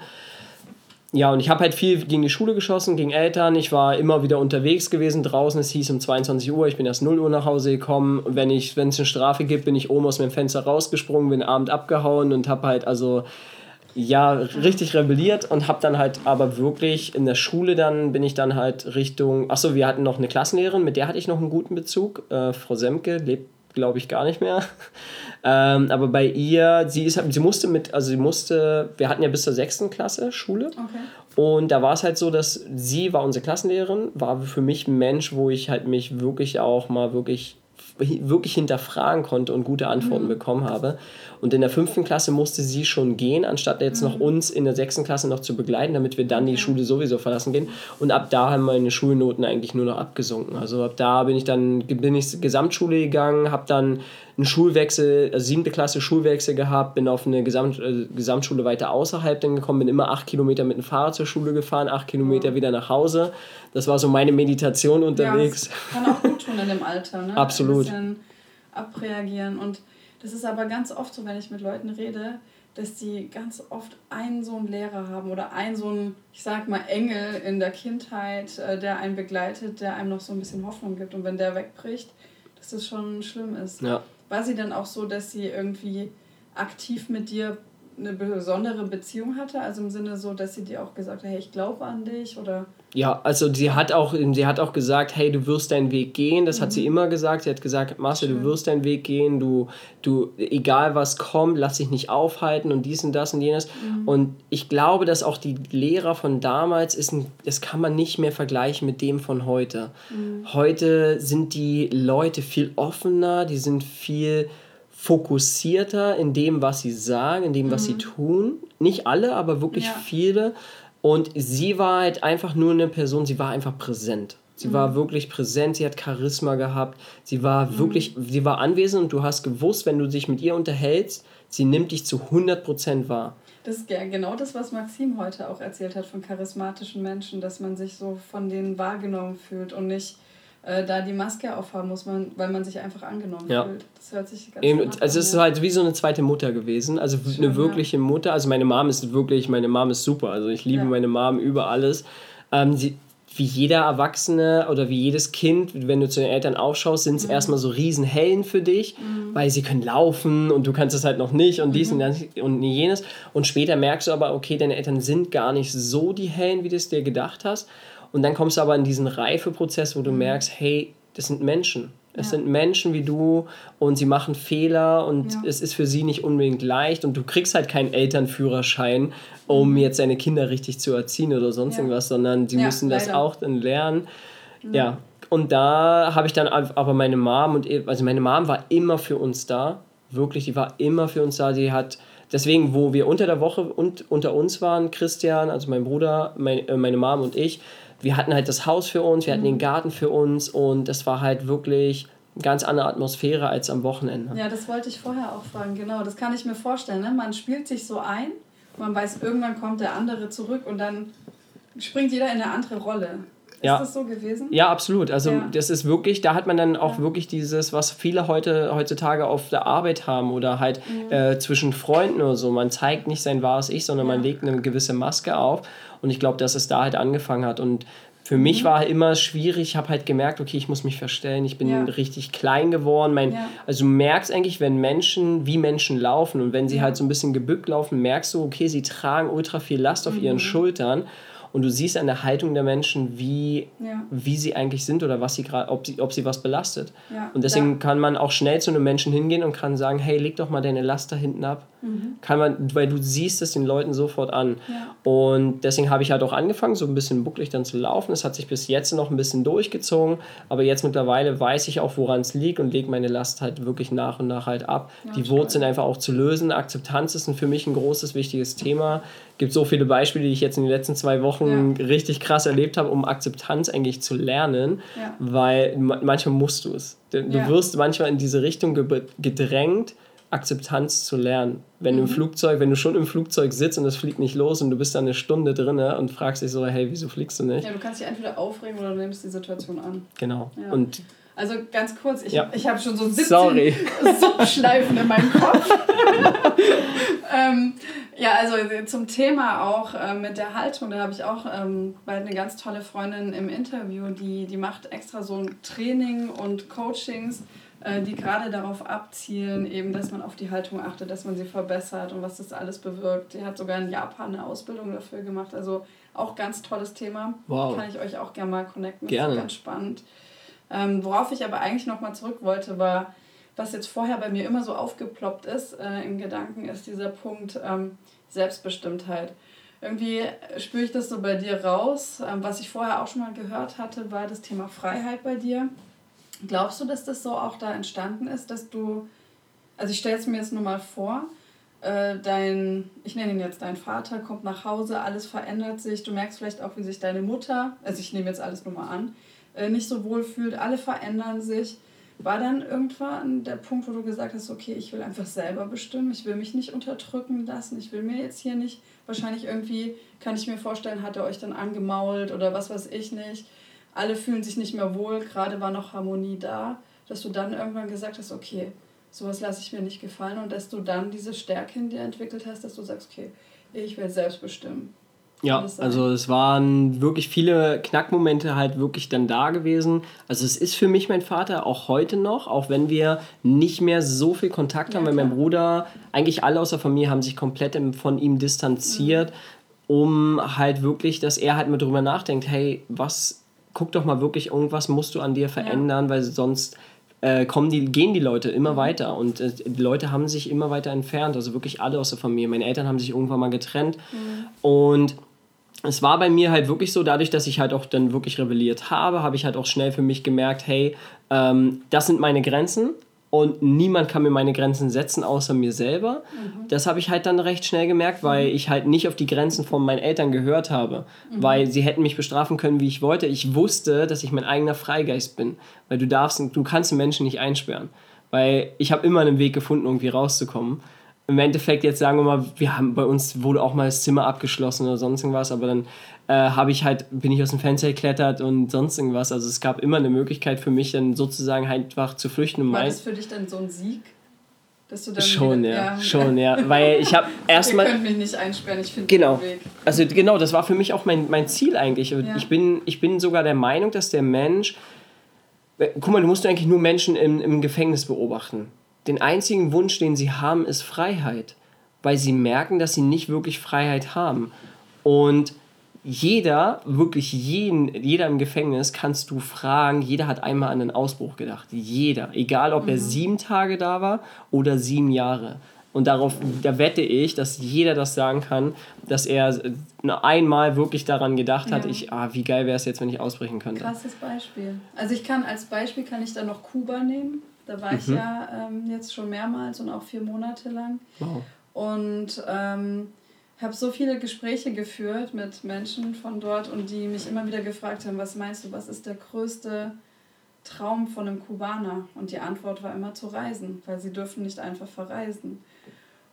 Ja, und ich habe halt viel gegen die Schule geschossen, gegen Eltern. Ich war immer wieder unterwegs gewesen draußen. Es hieß um 22 Uhr, ich bin erst 0 Uhr nach Hause gekommen. Und wenn es eine Strafe gibt, bin ich oben aus meinem Fenster rausgesprungen, bin abend abgehauen und habe halt also ja richtig rebelliert und habe dann halt aber wirklich in der Schule dann bin ich dann halt Richtung achso wir hatten noch eine Klassenlehrerin mit der hatte ich noch einen guten Bezug äh, Frau Semke lebt glaube ich, gar nicht mehr. *laughs* ähm, aber bei ihr, sie, ist, sie musste mit, also sie musste, wir hatten ja bis zur sechsten Klasse Schule. Okay. Und da war es halt so, dass sie war unsere Klassenlehrerin, war für mich ein Mensch, wo ich halt mich wirklich auch mal wirklich wirklich hinterfragen konnte und gute Antworten mhm. bekommen habe. Und in der fünften Klasse musste sie schon gehen, anstatt jetzt mhm. noch uns in der sechsten Klasse noch zu begleiten, damit wir dann die Schule sowieso verlassen gehen. Und ab da haben meine Schulnoten eigentlich nur noch abgesunken. Also ab da bin ich dann bin ich Gesamtschule gegangen, habe dann einen Schulwechsel, also siebte Klasse Schulwechsel gehabt, bin auf eine Gesamt, äh, Gesamtschule weiter außerhalb dann gekommen, bin immer acht Kilometer mit dem Fahrrad zur Schule gefahren, acht Kilometer ja. wieder nach Hause. Das war so meine Meditation unterwegs.
Ja, kann auch gut tun in dem Alter, ne? Absolut. Ein bisschen abreagieren. Und das ist aber ganz oft so, wenn ich mit Leuten rede, dass die ganz oft einen so einen Lehrer haben oder einen so einen, ich sag mal, Engel in der Kindheit, äh, der einen begleitet, der einem noch so ein bisschen Hoffnung gibt. Und wenn der wegbricht, dass das schon schlimm ist. Ja. War sie dann auch so, dass sie irgendwie aktiv mit dir eine besondere Beziehung hatte? Also im Sinne so, dass sie dir auch gesagt hat, hey, ich glaube an dich oder
ja, also sie hat auch, sie hat auch gesagt, hey, du wirst deinen Weg gehen. Das mhm. hat sie mhm. immer gesagt. Sie hat gesagt, Marcel, du wirst deinen Weg gehen. Du, du, egal was kommt, lass dich nicht aufhalten und dies und das und jenes. Mhm. Und ich glaube, dass auch die Lehrer von damals ist, ein, das kann man nicht mehr vergleichen mit dem von heute. Mhm. Heute sind die Leute viel offener, die sind viel fokussierter in dem, was sie sagen, in dem, was sie mhm. tun. Nicht alle, aber wirklich ja. viele. Und sie war halt einfach nur eine Person, sie war einfach präsent. Sie mhm. war wirklich präsent, sie hat Charisma gehabt, sie war mhm. wirklich, sie war anwesend und du hast gewusst, wenn du dich mit ihr unterhältst, sie nimmt dich zu 100% wahr.
Das ist genau das, was Maxim heute auch erzählt hat von charismatischen Menschen, dass man sich so von denen wahrgenommen fühlt und nicht äh, da die Maske aufhaben muss, man, weil man sich einfach angenommen ja. fühlt. Das hört sich
ganz Eben, Also es ist halt wie so eine zweite Mutter gewesen, also Schön, eine wirkliche ja. Mutter. Also meine Mom ist wirklich, meine Mom ist super, also ich liebe meine Mom über alles. Ähm, sie, wie jeder Erwachsene oder wie jedes Kind, wenn du zu den Eltern aufschaust, sind es mhm. erstmal so Riesenhellen für dich, mhm. weil sie können laufen und du kannst es halt noch nicht und dies mhm. und, und jenes. Und später merkst du aber, okay, deine Eltern sind gar nicht so die Hellen, wie du es dir gedacht hast. Und dann kommst du aber in diesen Reifeprozess, wo du mhm. merkst, hey, das sind Menschen. Es ja. sind Menschen wie du und sie machen Fehler und ja. es ist für sie nicht unbedingt leicht und du kriegst halt keinen Elternführerschein, um mhm. jetzt deine Kinder richtig zu erziehen oder sonst ja. irgendwas, sondern sie müssen das auch dann lernen. Ja. Und da habe ich dann aber meine Mom und also meine Mom war immer für uns da, wirklich, die war immer für uns da. Die hat deswegen, wo wir unter der Woche und unter uns waren, Christian, also mein Bruder, mein, äh, meine Mom und ich, wir hatten halt das Haus für uns, wir hatten den mhm. Garten für uns und das war halt wirklich eine ganz andere Atmosphäre als am Wochenende.
Ja, das wollte ich vorher auch fragen, genau. Das kann ich mir vorstellen. Ne? Man spielt sich so ein, man weiß, irgendwann kommt der andere zurück und dann springt jeder in eine andere Rolle. Ist
ja.
das so gewesen?
Ja, absolut. Also ja. das ist wirklich, da hat man dann auch ja. wirklich dieses, was viele heute heutzutage auf der Arbeit haben oder halt mhm. äh, zwischen Freunden oder so. Man zeigt nicht sein wahres Ich, sondern man legt eine gewisse Maske auf. Und ich glaube, dass es da halt angefangen hat. Und für mich mhm. war immer schwierig, ich habe halt gemerkt, okay, ich muss mich verstellen, ich bin ja. richtig klein geworden. Mein, ja. Also du merkst eigentlich, wenn Menschen, wie Menschen laufen und wenn sie ja. halt so ein bisschen gebückt laufen, merkst du, okay, sie tragen ultra viel Last auf mhm. ihren Schultern und du siehst an der Haltung der Menschen, wie, ja. wie sie eigentlich sind oder was sie gerade, ob sie, ob sie was belastet. Ja. Und deswegen ja. kann man auch schnell zu einem Menschen hingehen und kann sagen, hey, leg doch mal deine Last da hinten ab. Mhm. Kann man, weil du siehst es den Leuten sofort an. Und deswegen habe ich halt auch angefangen, so ein bisschen bucklig dann zu laufen. Es hat sich bis jetzt noch ein bisschen durchgezogen, aber jetzt mittlerweile weiß ich auch, woran es liegt und lege meine Last halt wirklich nach und nach halt ab. Die Wurzeln einfach auch zu lösen. Akzeptanz ist für mich ein großes, wichtiges Thema gibt so viele Beispiele, die ich jetzt in den letzten zwei Wochen ja. richtig krass erlebt habe, um Akzeptanz eigentlich zu lernen, ja. weil manchmal musst du es. Du, ja. wirst manchmal in diese Richtung gedrängt, Akzeptanz zu lernen. Wenn mhm. du im mhm. Flugzeug, wenn du schon im Flugzeug sitzt und es fliegt nicht los und du bist da eine Stunde drin und fragst dich so, hey, wieso fliegst du nicht?
Ja, du kannst dich entweder aufregen oder du nimmst die Situation an.
Genau. Und
also ganz kurz, ich, ja. ich habe schon so 17 Sorry. *laughs* Subschleifen in meinem Kopf. *laughs* ähm, ja, also zum Thema auch äh, mit der Haltung, da habe ich auch ähm, bald eine ganz tolle Freundin im Interview, die, die macht extra so ein Training und Coachings, äh, die gerade darauf abzielen, eben, dass man auf die Haltung achtet, dass man sie verbessert und was das alles bewirkt. Die hat sogar in Japan eine Ausbildung dafür gemacht, also auch ganz tolles Thema. Wow. Kann ich euch auch gerne mal connecten, gerne. ganz spannend. Ähm, worauf ich aber eigentlich nochmal zurück wollte, war, was jetzt vorher bei mir immer so aufgeploppt ist äh, im Gedanken, ist dieser Punkt ähm, Selbstbestimmtheit. Irgendwie spüre ich das so bei dir raus. Ähm, was ich vorher auch schon mal gehört hatte, war das Thema Freiheit bei dir. Glaubst du, dass das so auch da entstanden ist, dass du, also ich stelle es mir jetzt nur mal vor, äh, dein, ich nenne ihn jetzt dein Vater, kommt nach Hause, alles verändert sich, du merkst vielleicht auch, wie sich deine Mutter, also ich nehme jetzt alles nur mal an, nicht so wohl fühlt, alle verändern sich. War dann irgendwann der Punkt, wo du gesagt hast, okay, ich will einfach selber bestimmen, ich will mich nicht unterdrücken lassen, ich will mir jetzt hier nicht, wahrscheinlich irgendwie, kann ich mir vorstellen, hat er euch dann angemault oder was weiß ich nicht. Alle fühlen sich nicht mehr wohl, gerade war noch Harmonie da, dass du dann irgendwann gesagt hast, okay, sowas lasse ich mir nicht gefallen und dass du dann diese Stärke in dir entwickelt hast, dass du sagst, okay, ich will selbst bestimmen.
Ja, also es waren wirklich viele Knackmomente halt wirklich dann da gewesen. Also es ist für mich mein Vater auch heute noch, auch wenn wir nicht mehr so viel Kontakt haben, ja, weil mein Bruder, eigentlich alle aus der Familie haben sich komplett von ihm distanziert, mhm. um halt wirklich, dass er halt mal drüber nachdenkt, hey, was, guck doch mal wirklich, irgendwas musst du an dir verändern, ja. weil sonst äh, kommen die, gehen die Leute immer mhm. weiter und äh, die Leute haben sich immer weiter entfernt, also wirklich alle aus der Familie. Meine Eltern haben sich irgendwann mal getrennt mhm. und es war bei mir halt wirklich so, dadurch, dass ich halt auch dann wirklich rebelliert habe, habe ich halt auch schnell für mich gemerkt, hey, ähm, das sind meine Grenzen und niemand kann mir meine Grenzen setzen, außer mir selber. Mhm. Das habe ich halt dann recht schnell gemerkt, weil mhm. ich halt nicht auf die Grenzen von meinen Eltern gehört habe, mhm. weil sie hätten mich bestrafen können, wie ich wollte. Ich wusste, dass ich mein eigener Freigeist bin, weil du darfst, du kannst Menschen nicht einsperren, weil ich habe immer einen Weg gefunden, irgendwie rauszukommen im Endeffekt jetzt sagen wir mal, wir haben bei uns wurde auch mal das Zimmer abgeschlossen oder sonst irgendwas, aber dann äh, habe ich halt, bin ich aus dem Fenster geklettert und sonst irgendwas. Also es gab immer eine Möglichkeit für mich dann sozusagen einfach zu flüchten.
War das für dich dann so ein Sieg? Dass du dann
schon, wieder, ja, ja, schon, ja. *laughs* Weil ich habe erstmal.
Ihr könnt mich nicht einsperren, ich finde
genau. Weg. Also genau, das war für mich auch mein, mein Ziel eigentlich. Ja. Ich, bin, ich bin sogar der Meinung, dass der Mensch. Guck mal, du musst eigentlich nur Menschen im, im Gefängnis beobachten den einzigen Wunsch, den sie haben, ist Freiheit, weil sie merken, dass sie nicht wirklich Freiheit haben. Und jeder, wirklich jeden, jeder im Gefängnis kannst du fragen, jeder hat einmal an einen Ausbruch gedacht. Jeder. Egal, ob mhm. er sieben Tage da war oder sieben Jahre. Und darauf, da wette ich, dass jeder das sagen kann, dass er einmal wirklich daran gedacht hat, ja. ich, ah, wie geil wäre es jetzt, wenn ich ausbrechen könnte.
Krasses Beispiel. Also ich kann als Beispiel kann ich da noch Kuba nehmen. Da war mhm. ich ja ähm, jetzt schon mehrmals und auch vier Monate lang. Wow. Und ähm, habe so viele Gespräche geführt mit Menschen von dort und die mich immer wieder gefragt haben, was meinst du, was ist der größte Traum von einem Kubaner? Und die Antwort war immer zu reisen, weil sie dürfen nicht einfach verreisen.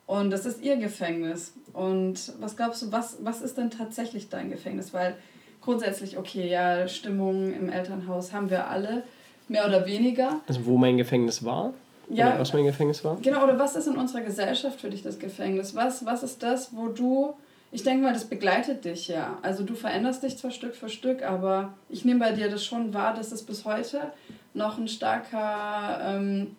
Und das ist ihr Gefängnis. Und was glaubst du, was, was ist denn tatsächlich dein Gefängnis? Weil grundsätzlich, okay, ja, Stimmung im Elternhaus haben wir alle. Mehr oder weniger.
Also wo mein Gefängnis war? Ja. Oder was mein Gefängnis war?
Genau, oder was ist in unserer Gesellschaft für dich das Gefängnis? Was, was ist das, wo du, ich denke mal, das begleitet dich ja. Also du veränderst dich zwar Stück für Stück, aber ich nehme bei dir das schon wahr, dass es bis heute noch ein starker ähm,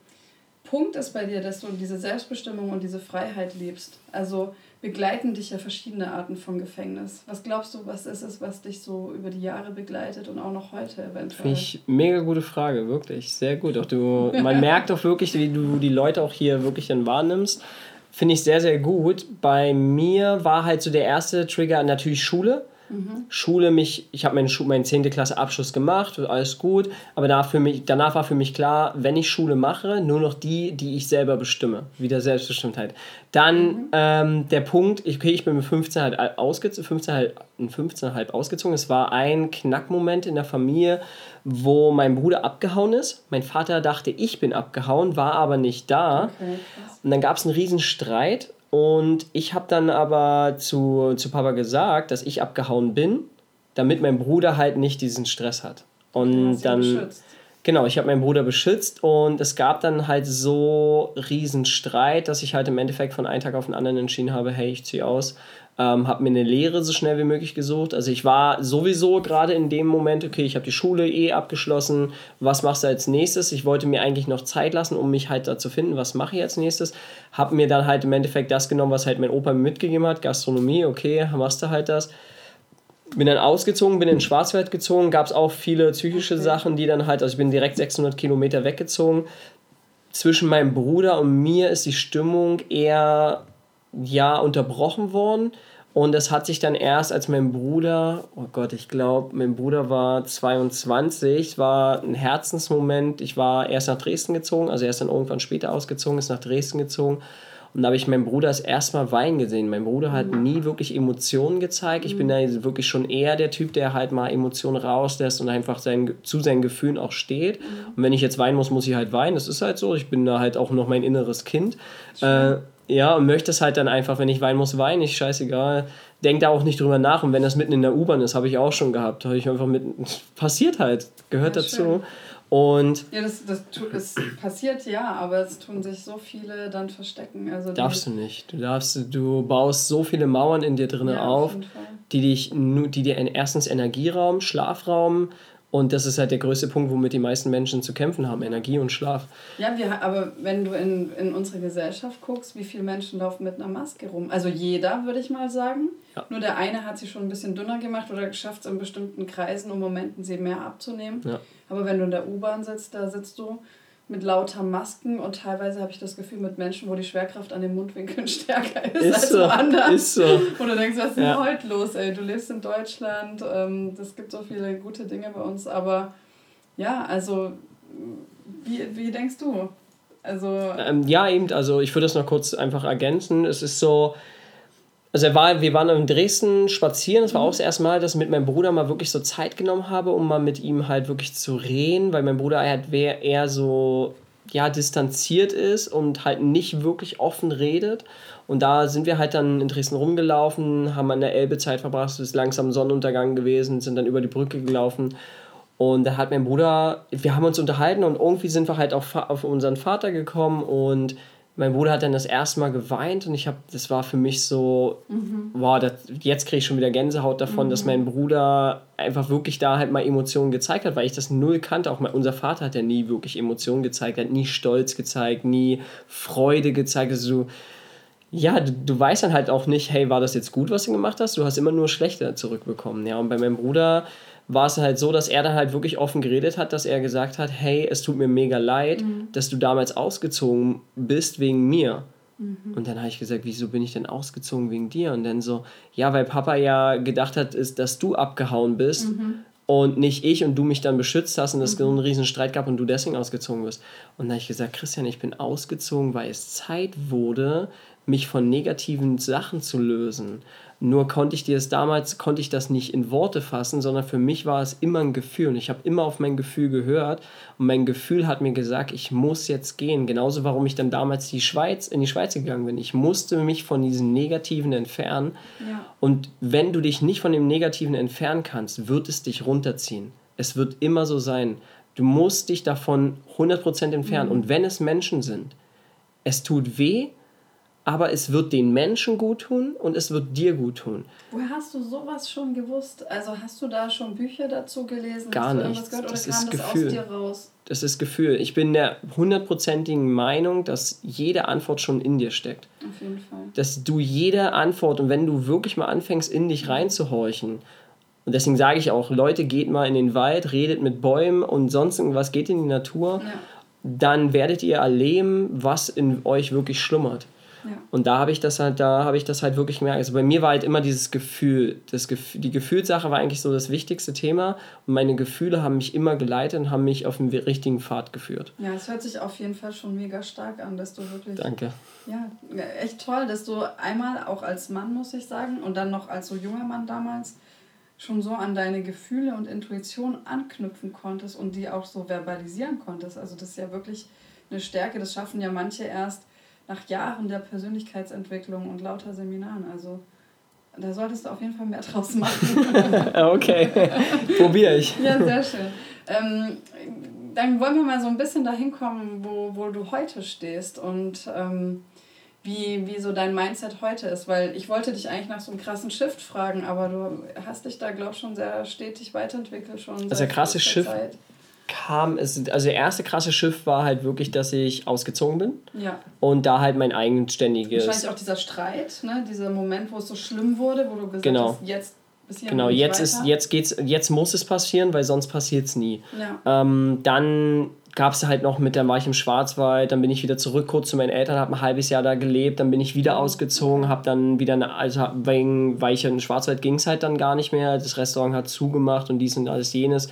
Punkt ist bei dir, dass du diese Selbstbestimmung und diese Freiheit liebst. Also begleiten dich ja verschiedene Arten von Gefängnis. Was glaubst du, was ist es, was dich so über die Jahre begleitet und auch noch heute eventuell?
Finde ich mega gute Frage, wirklich. Sehr gut. Auch du, man merkt auch wirklich, wie du die Leute auch hier wirklich dann wahrnimmst. Finde ich sehr, sehr gut. Bei mir war halt so der erste Trigger natürlich Schule Mhm. Schule mich, ich habe meinen, meinen 10. Klasse Abschluss gemacht, alles gut, aber danach, für mich, danach war für mich klar, wenn ich Schule mache, nur noch die, die ich selber bestimme, wieder Selbstbestimmtheit. Dann mhm. ähm, der Punkt, okay, ich bin mit 15 halt ausgezogen, 15 halt, 15 halb ausgezogen, es war ein Knackmoment in der Familie, wo mein Bruder abgehauen ist. Mein Vater dachte, ich bin abgehauen, war aber nicht da. Okay, und dann gab es einen riesen Streit und ich habe dann aber zu, zu Papa gesagt, dass ich abgehauen bin, damit mein Bruder halt nicht diesen Stress hat. Und dann. Genau, ich habe meinen Bruder beschützt und es gab dann halt so riesen Streit, dass ich halt im Endeffekt von einem Tag auf den anderen entschieden habe, hey, ich ziehe aus ähm, habe mir eine Lehre so schnell wie möglich gesucht. Also ich war sowieso gerade in dem Moment, okay, ich habe die Schule eh abgeschlossen, was machst du als nächstes? Ich wollte mir eigentlich noch Zeit lassen, um mich halt da zu finden, was mache ich als nächstes. Habe mir dann halt im Endeffekt das genommen, was halt mein Opa mir mitgegeben hat, Gastronomie, okay, machst du halt das. Bin dann ausgezogen, bin in den Schwarzwald gezogen, gab es auch viele psychische okay. Sachen, die dann halt, also ich bin direkt 600 Kilometer weggezogen. Zwischen meinem Bruder und mir ist die Stimmung eher ja unterbrochen worden. Und das hat sich dann erst, als mein Bruder, oh Gott, ich glaube, mein Bruder war 22, war ein Herzensmoment. Ich war erst nach Dresden gezogen, also er ist dann irgendwann später ausgezogen, ist nach Dresden gezogen. Und da habe ich meinen Bruder das erste Mal weinen gesehen. Mein Bruder hat nie wirklich Emotionen gezeigt. Ich bin da wirklich schon eher der Typ, der halt mal Emotionen rauslässt und einfach sein, zu seinen Gefühlen auch steht. Und wenn ich jetzt weinen muss, muss ich halt weinen. Das ist halt so. Ich bin da halt auch noch mein inneres Kind. Äh, ja, und möchte es halt dann einfach, wenn ich weinen muss, weinen, ich scheißegal. Denk da auch nicht drüber nach. Und wenn das mitten in der U-Bahn ist, habe ich auch schon gehabt. Habe ich einfach mit. *laughs* Passiert halt, gehört
Ja,
dazu.
schön.
Und
Ja, das, das tu, es passiert ja, aber es tun sich so viele dann verstecken. Also
darfst du nicht. Du darfst, du baust so viele Mauern in dir drin
Ja,
auf,
auf
die dich die dir erstens Energieraum, Schlafraum und das ist halt der größte Punkt, womit die meisten Menschen zu kämpfen haben, Energie und Schlaf.
Ja, wir, aber wenn du in, in unsere Gesellschaft guckst, wie viele Menschen laufen mit einer Maske rum? Also jeder, würde ich mal sagen.
Ja.
Nur der eine hat sie schon ein bisschen dünner gemacht oder geschafft es in bestimmten Kreisen und Momenten sie mehr abzunehmen.
Ja.
Aber wenn du in der U-Bahn sitzt, da sitzt du mit lauter Masken und teilweise habe ich das Gefühl mit Menschen, wo die Schwerkraft an den Mundwinkeln *laughs* stärker ist,
Ist
als
so,
woanders.
ist so.
Und du denkst, was ist denn
Ja.
heute los, ey? Du lebst in Deutschland, ähm, es gibt so viele gute Dinge bei uns, aber ja, also wie, wie denkst du? Also,
Ähm, ja, eben, also ich würde das noch kurz einfach ergänzen. Es ist so, also er war, wir waren in Dresden spazieren. Das war auch das erste Mal, dass ich mit meinem Bruder mal wirklich so Zeit genommen habe, um mal mit ihm halt wirklich zu reden, weil mein Bruder halt eher so ja, distanziert ist und halt nicht wirklich offen redet. Und da sind wir halt dann in Dresden rumgelaufen, haben an der Elbe Zeit verbracht, es ist langsam Sonnenuntergang gewesen, sind dann über die Brücke gelaufen. Und da hat mein Bruder, wir haben uns unterhalten und irgendwie sind wir halt Fa- auf unseren Vater gekommen und mein Bruder hat dann das erste Mal geweint und ich habe, das war für mich so, wow, das, jetzt kriege ich schon wieder Gänsehaut davon, dass mein Bruder einfach wirklich da halt mal Emotionen gezeigt hat, weil ich das null kannte. Auch mein, unser Vater hat ja nie wirklich Emotionen gezeigt, hat nie Stolz gezeigt, nie Freude gezeigt. Also ja, du, du weißt dann halt auch nicht, hey, war das jetzt gut, was du gemacht hast? Du hast immer nur schlechter zurückbekommen. Ja, und bei meinem Bruder war es halt so, dass er dann halt wirklich offen geredet hat, dass er gesagt hat, hey, es tut mir mega leid, dass du damals ausgezogen bist wegen mir. Und dann habe ich gesagt, wieso bin ich denn ausgezogen wegen dir? Und dann so, ja, weil Papa ja gedacht hat, ist, dass du abgehauen bist und nicht ich und du mich dann beschützt hast und es so einen riesen Streit gab und du deswegen ausgezogen bist. Und dann habe ich gesagt, Christian, ich bin ausgezogen, weil es Zeit wurde, mich von negativen Sachen zu lösen. Nur konnte ich dir das damals, konnte ich das nicht in Worte fassen, sondern für mich war es immer ein Gefühl und ich habe immer auf mein Gefühl gehört und mein Gefühl hat mir gesagt, ich muss jetzt gehen. Genauso, warum ich dann damals die Schweiz, in die Schweiz gegangen bin. Ich musste mich von diesen Negativen entfernen
ja.
und wenn du dich nicht von dem Negativen entfernen kannst, wird es dich runterziehen. Es wird immer so sein. Du musst dich davon 100% entfernen. Und wenn es Menschen sind, es tut weh, aber es wird den Menschen gut tun und es wird dir gut tun.
Woher hast du sowas schon gewusst? Also hast du da schon Bücher dazu gelesen?
Gar nichts.
gehört
Das ist
das
Gefühl.
raus?
Das ist Gefühl. Ich bin der hundertprozentigen Meinung, dass jede Antwort schon in dir steckt.
Auf jeden Fall.
dass du jede Antwort und wenn du wirklich mal anfängst, in dich reinzuhorchen, und deswegen sage ich auch, Leute, geht mal in den Wald, redet mit Bäumen und sonst irgendwas, geht in die Natur,
Ja.
dann werdet ihr erleben, was in euch wirklich schlummert.
Ja.
Und da habe ich das halt, da habe ich das halt wirklich gemerkt. Also bei mir war halt immer dieses Gefühl, das Gefühl, die Gefühlssache war eigentlich so das wichtigste Thema und meine Gefühle haben mich immer geleitet und haben mich auf den richtigen Pfad geführt.
Ja, es hört sich auf jeden Fall schon mega stark an, dass du wirklich.
Danke.
Ja, echt toll, dass du einmal auch als Mann, muss ich sagen, und dann noch als so junger Mann damals schon so an deine Gefühle und Intuition anknüpfen konntest und die auch so verbalisieren konntest. Also das ist ja wirklich eine Stärke. Das schaffen ja manche erst nach Jahren der Persönlichkeitsentwicklung und lauter Seminaren. Also da solltest du auf jeden Fall mehr draus machen. *laughs*
okay, probiere ich.
Ja, sehr schön. Ähm, dann wollen wir mal so ein bisschen dahin kommen, wo, wo du heute stehst und ähm, wie, wie so dein Mindset heute ist. Weil ich wollte dich eigentlich nach so einem krassen Shift fragen, aber du hast dich da, glaube ich, schon sehr stetig weiterentwickelt. Schon
Also der krasse Shift
Zeit.
Kam, es, also der erste krasse Schiff war halt wirklich, dass ich ausgezogen bin
Ja,
und da halt mein eigenständiges.
wahrscheinlich auch dieser Streit, ne? dieser Moment, wo es so schlimm wurde, wo du gesagt
Genau.
hast, jetzt
Genau, jetzt ist, jetzt geht's, jetzt muss es passieren, weil sonst passiert es nie.
Ja.
Ähm, dann gab es halt noch mit, dann war ich im Schwarzwald, dann bin ich wieder zurück kurz zu meinen Eltern, habe ein halbes Jahr da gelebt, dann bin ich wieder ausgezogen, habe dann wieder, eine, also wegen, weil ich in den Schwarzwald ging es halt dann gar nicht mehr, das Restaurant hat zugemacht und dies und alles jenes.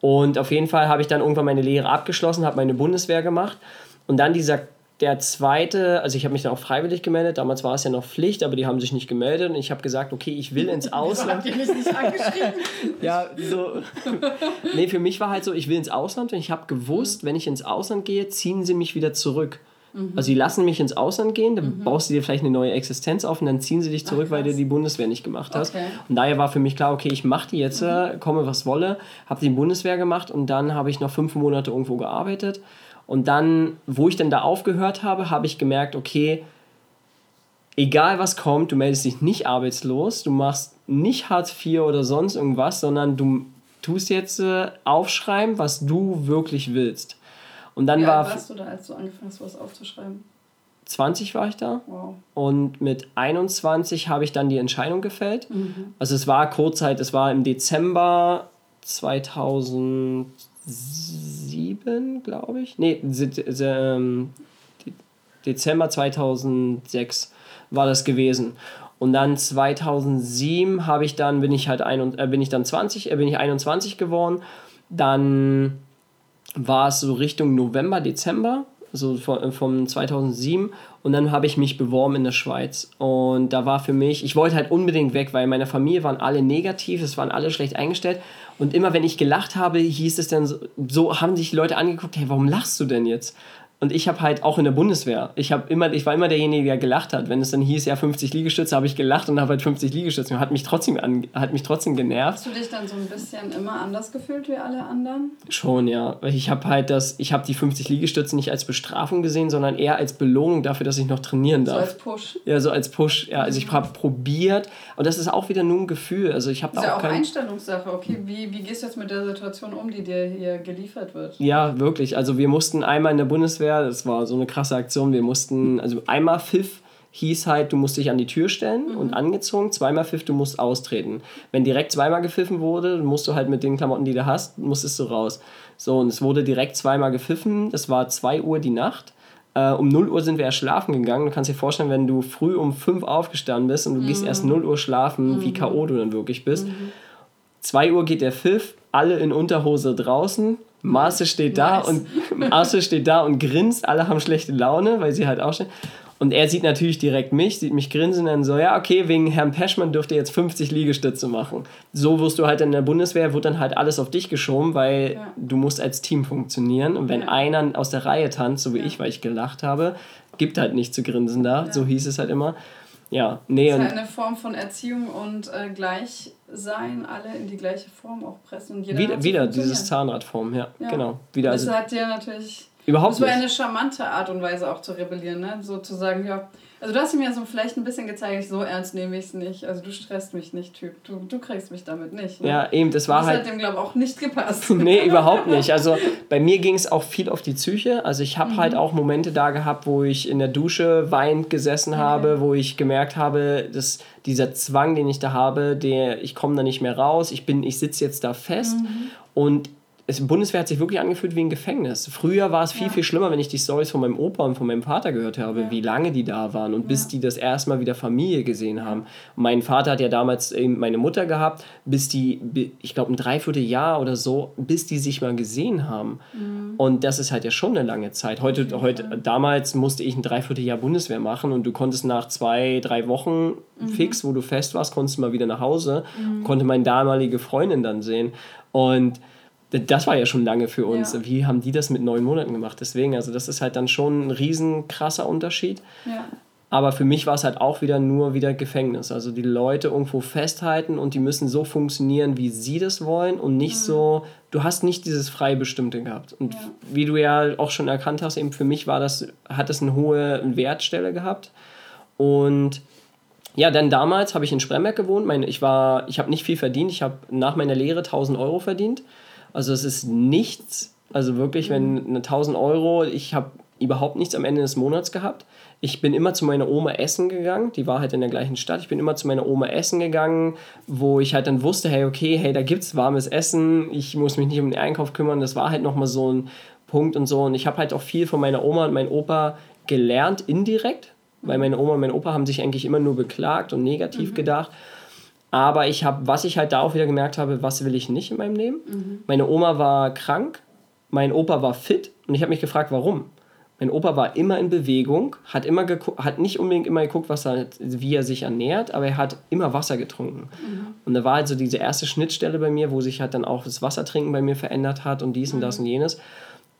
Und auf jeden Fall habe ich dann irgendwann meine Lehre abgeschlossen, habe meine Bundeswehr gemacht und dann dieser der zweite, also ich habe mich dann auch freiwillig gemeldet, damals war es ja noch Pflicht, aber die haben sich nicht gemeldet und ich habe gesagt, okay, ich will ins *laughs* Ausland. die mich nicht angeschrieben? *laughs* ja, so. nee, für mich war halt so, ich will ins Ausland und ich habe gewusst, wenn ich ins Ausland gehe, ziehen sie mich wieder zurück. Mhm. Also sie lassen mich ins Ausland gehen, dann mhm. baust du dir vielleicht eine neue Existenz auf und dann ziehen sie dich zurück, Ach, weil du die Bundeswehr nicht gemacht hast. Okay. Und daher war für mich klar, okay, ich mache die jetzt, mhm. komme was wolle, habe die Bundeswehr gemacht und dann habe ich noch fünf Monate irgendwo gearbeitet und dann, wo ich dann da aufgehört habe, habe ich gemerkt, okay, egal was kommt, du meldest dich nicht arbeitslos, du machst nicht Hartz IV oder sonst irgendwas, sondern du tust jetzt äh, aufschreiben, was du wirklich willst. Und dann
Wie
war.
Wie warst du da, als du angefangen hast, was aufzuschreiben?
20 war ich da. Wow. Und mit 21 habe ich dann die Entscheidung gefällt. Mhm. Also es war Kurzzeit, es war im Dezember 2000 2007, glaube ich. Nee, ähm, Dezember 2006 war das gewesen. Und dann 2007 habe ich dann bin ich halt ein, äh, bin ich dann 20, äh, bin ich 21 geworden. Dann war es so Richtung November, Dezember, so von, vom 2007 und dann habe ich mich beworben in der Schweiz. Und da war für mich, ich wollte halt unbedingt weg, weil meine Familie waren alle negativ, es waren alle schlecht eingestellt. Und immer wenn ich gelacht habe, hieß es dann so, so haben sich die Leute angeguckt, hey, warum lachst du denn jetzt? Und ich habe halt auch in der Bundeswehr, ich, immer, ich war immer derjenige, der gelacht hat. Wenn es dann hieß, ja, 50 Liegestütze, habe ich gelacht und habe halt 50 Liegestütze. Hat mich, trotzdem an, hat mich trotzdem genervt.
Hast du dich dann so ein bisschen immer anders gefühlt wie alle anderen?
Schon, ja. Ich habe halt das, ich habe die 50 Liegestütze nicht als Bestrafung gesehen, sondern eher als Belohnung dafür, dass ich noch trainieren darf. So als Push. Ja, so als Push. Ja, also ich habe probiert und das ist auch wieder nur ein Gefühl. Also ich habe
da auch, ja auch kein... Einstellungssache. Okay, wie, wie gehst du jetzt mit der Situation um, die dir hier geliefert wird?
Ja, wirklich. Also wir mussten einmal in der Bundeswehr Bundeswehr. Das war so eine krasse Aktion. Wir mussten, also einmal Pfiff hieß halt, du musst dich an die Tür stellen mhm. und angezogen. Zweimal Pfiff, du musst austreten. Wenn direkt zweimal gepfiffen wurde, musst du halt mit den Klamotten, die du hast, musstest du raus. So, und es wurde direkt zweimal gepfiffen. Es war 2 Uhr die Nacht. Äh, um 0 Uhr sind wir erst schlafen gegangen. Du kannst dir vorstellen, wenn du früh um 5 aufgestanden bist und du mhm. gehst erst 0 Uhr schlafen, mhm. wie K.O. du dann wirklich bist. Mhm. 2 Uhr geht der Pfiff, alle in Unterhose draußen, Marce steht da nice. und Marce steht da und grinst. Alle haben schlechte Laune, weil sie halt auch stehen. Und er sieht natürlich direkt mich, sieht mich grinsen und dann so, ja, okay, wegen Herrn Peschmann dürfte jetzt 50 Liegestütze machen. So wirst du halt in der Bundeswehr, wird dann halt alles auf dich geschoben, weil ja. du musst als Team funktionieren. Und wenn ja. einer aus der Reihe tanzt, so wie ja. ich, weil ich gelacht habe, gibt halt nicht zu grinsen da, so hieß es halt immer. Ja, nee.
Das ist halt eine Form von Erziehung und äh, Gleichsein, alle in die gleiche Form auch pressen. Und
jeder wieder wieder dieses Zahnradform, ja, ja, genau. Wieder,
das
also,
hat dir natürlich. Überhaupt das war eine charmante Art und Weise auch zu rebellieren, ne? So zu sagen, ja, also du hast mir so vielleicht ein bisschen gezeigt, so ernst nehme ich es nicht. Also du stresst mich nicht, Typ. Du, du kriegst mich damit nicht. Ne?
Ja, eben, das war
das
halt...
Das hat dem, glaube ich, auch nicht gepasst. *laughs*
nee, überhaupt *laughs* nicht. Also bei mir ging es auch viel auf die Psyche. Also ich habe mhm. halt auch Momente da gehabt, wo ich in der Dusche weinend gesessen okay. habe, wo ich gemerkt habe, dass dieser Zwang, den ich da habe, der, ich komme da nicht mehr raus, ich bin, ich sitze jetzt da fest mhm. und es, Bundeswehr hat sich wirklich angefühlt wie ein Gefängnis. Früher war es viel, ja. viel schlimmer, wenn ich die Stories von meinem Opa und von meinem Vater gehört habe, ja. wie lange die da waren und ja. bis die das erste Mal wieder Familie gesehen haben. Und mein Vater hat ja damals eben meine Mutter gehabt, bis die, ich glaube, ein Dreivierteljahr oder so, bis die sich mal gesehen haben. Mhm. Und das ist halt ja schon eine lange Zeit. Heute, heute, damals musste ich ein Dreivierteljahr Bundeswehr machen und du konntest nach zwei, drei Wochen mhm. fix, wo du fest warst, konntest du mal wieder nach Hause, mhm. konnte meine damalige Freundin dann sehen. Und das war ja schon lange für uns. Ja. Wie haben die das mit neun Monaten gemacht? Deswegen, also das ist halt dann schon ein riesen krasser Unterschied. Ja. Aber für mich war es halt auch wieder nur wieder Gefängnis. Also die Leute irgendwo festhalten und die müssen so funktionieren, wie sie das wollen und nicht mhm. so, du hast nicht dieses frei Bestimmte gehabt. Und ja. wie du ja auch schon erkannt hast, eben für mich war das, hat das eine hohe Wertstelle gehabt. Und ja, dann damals habe ich in Spremberg gewohnt. Meine, ich ich habe nicht viel verdient. Ich habe nach meiner Lehre 1000 Euro verdient. Also es ist nichts, also wirklich, wenn eine 1000 Euro, ich habe überhaupt nichts am Ende des Monats gehabt. Ich bin immer zu meiner Oma essen gegangen, die war halt in der gleichen Stadt. Ich bin immer zu meiner Oma essen gegangen, wo ich halt dann wusste, hey, okay, hey, da gibt's warmes Essen, ich muss mich nicht um den Einkauf kümmern. Das war halt nochmal so ein Punkt und so. Und ich habe halt auch viel von meiner Oma und meinem Opa gelernt, indirekt, weil meine Oma und mein Opa haben sich eigentlich immer nur beklagt und negativ mhm. gedacht. Aber ich habe, was ich halt da auch wieder gemerkt habe, was will ich nicht in meinem Leben? Mhm. Meine Oma war krank, mein Opa war fit und ich habe mich gefragt, warum. Mein Opa war immer in Bewegung, hat, immer hat nicht unbedingt immer geguckt, was er, wie er sich ernährt, aber er hat immer Wasser getrunken. Mhm. Und da war halt so diese erste Schnittstelle bei mir, wo sich halt dann auch das Wassertrinken bei mir verändert hat und dies und das mhm. und jenes.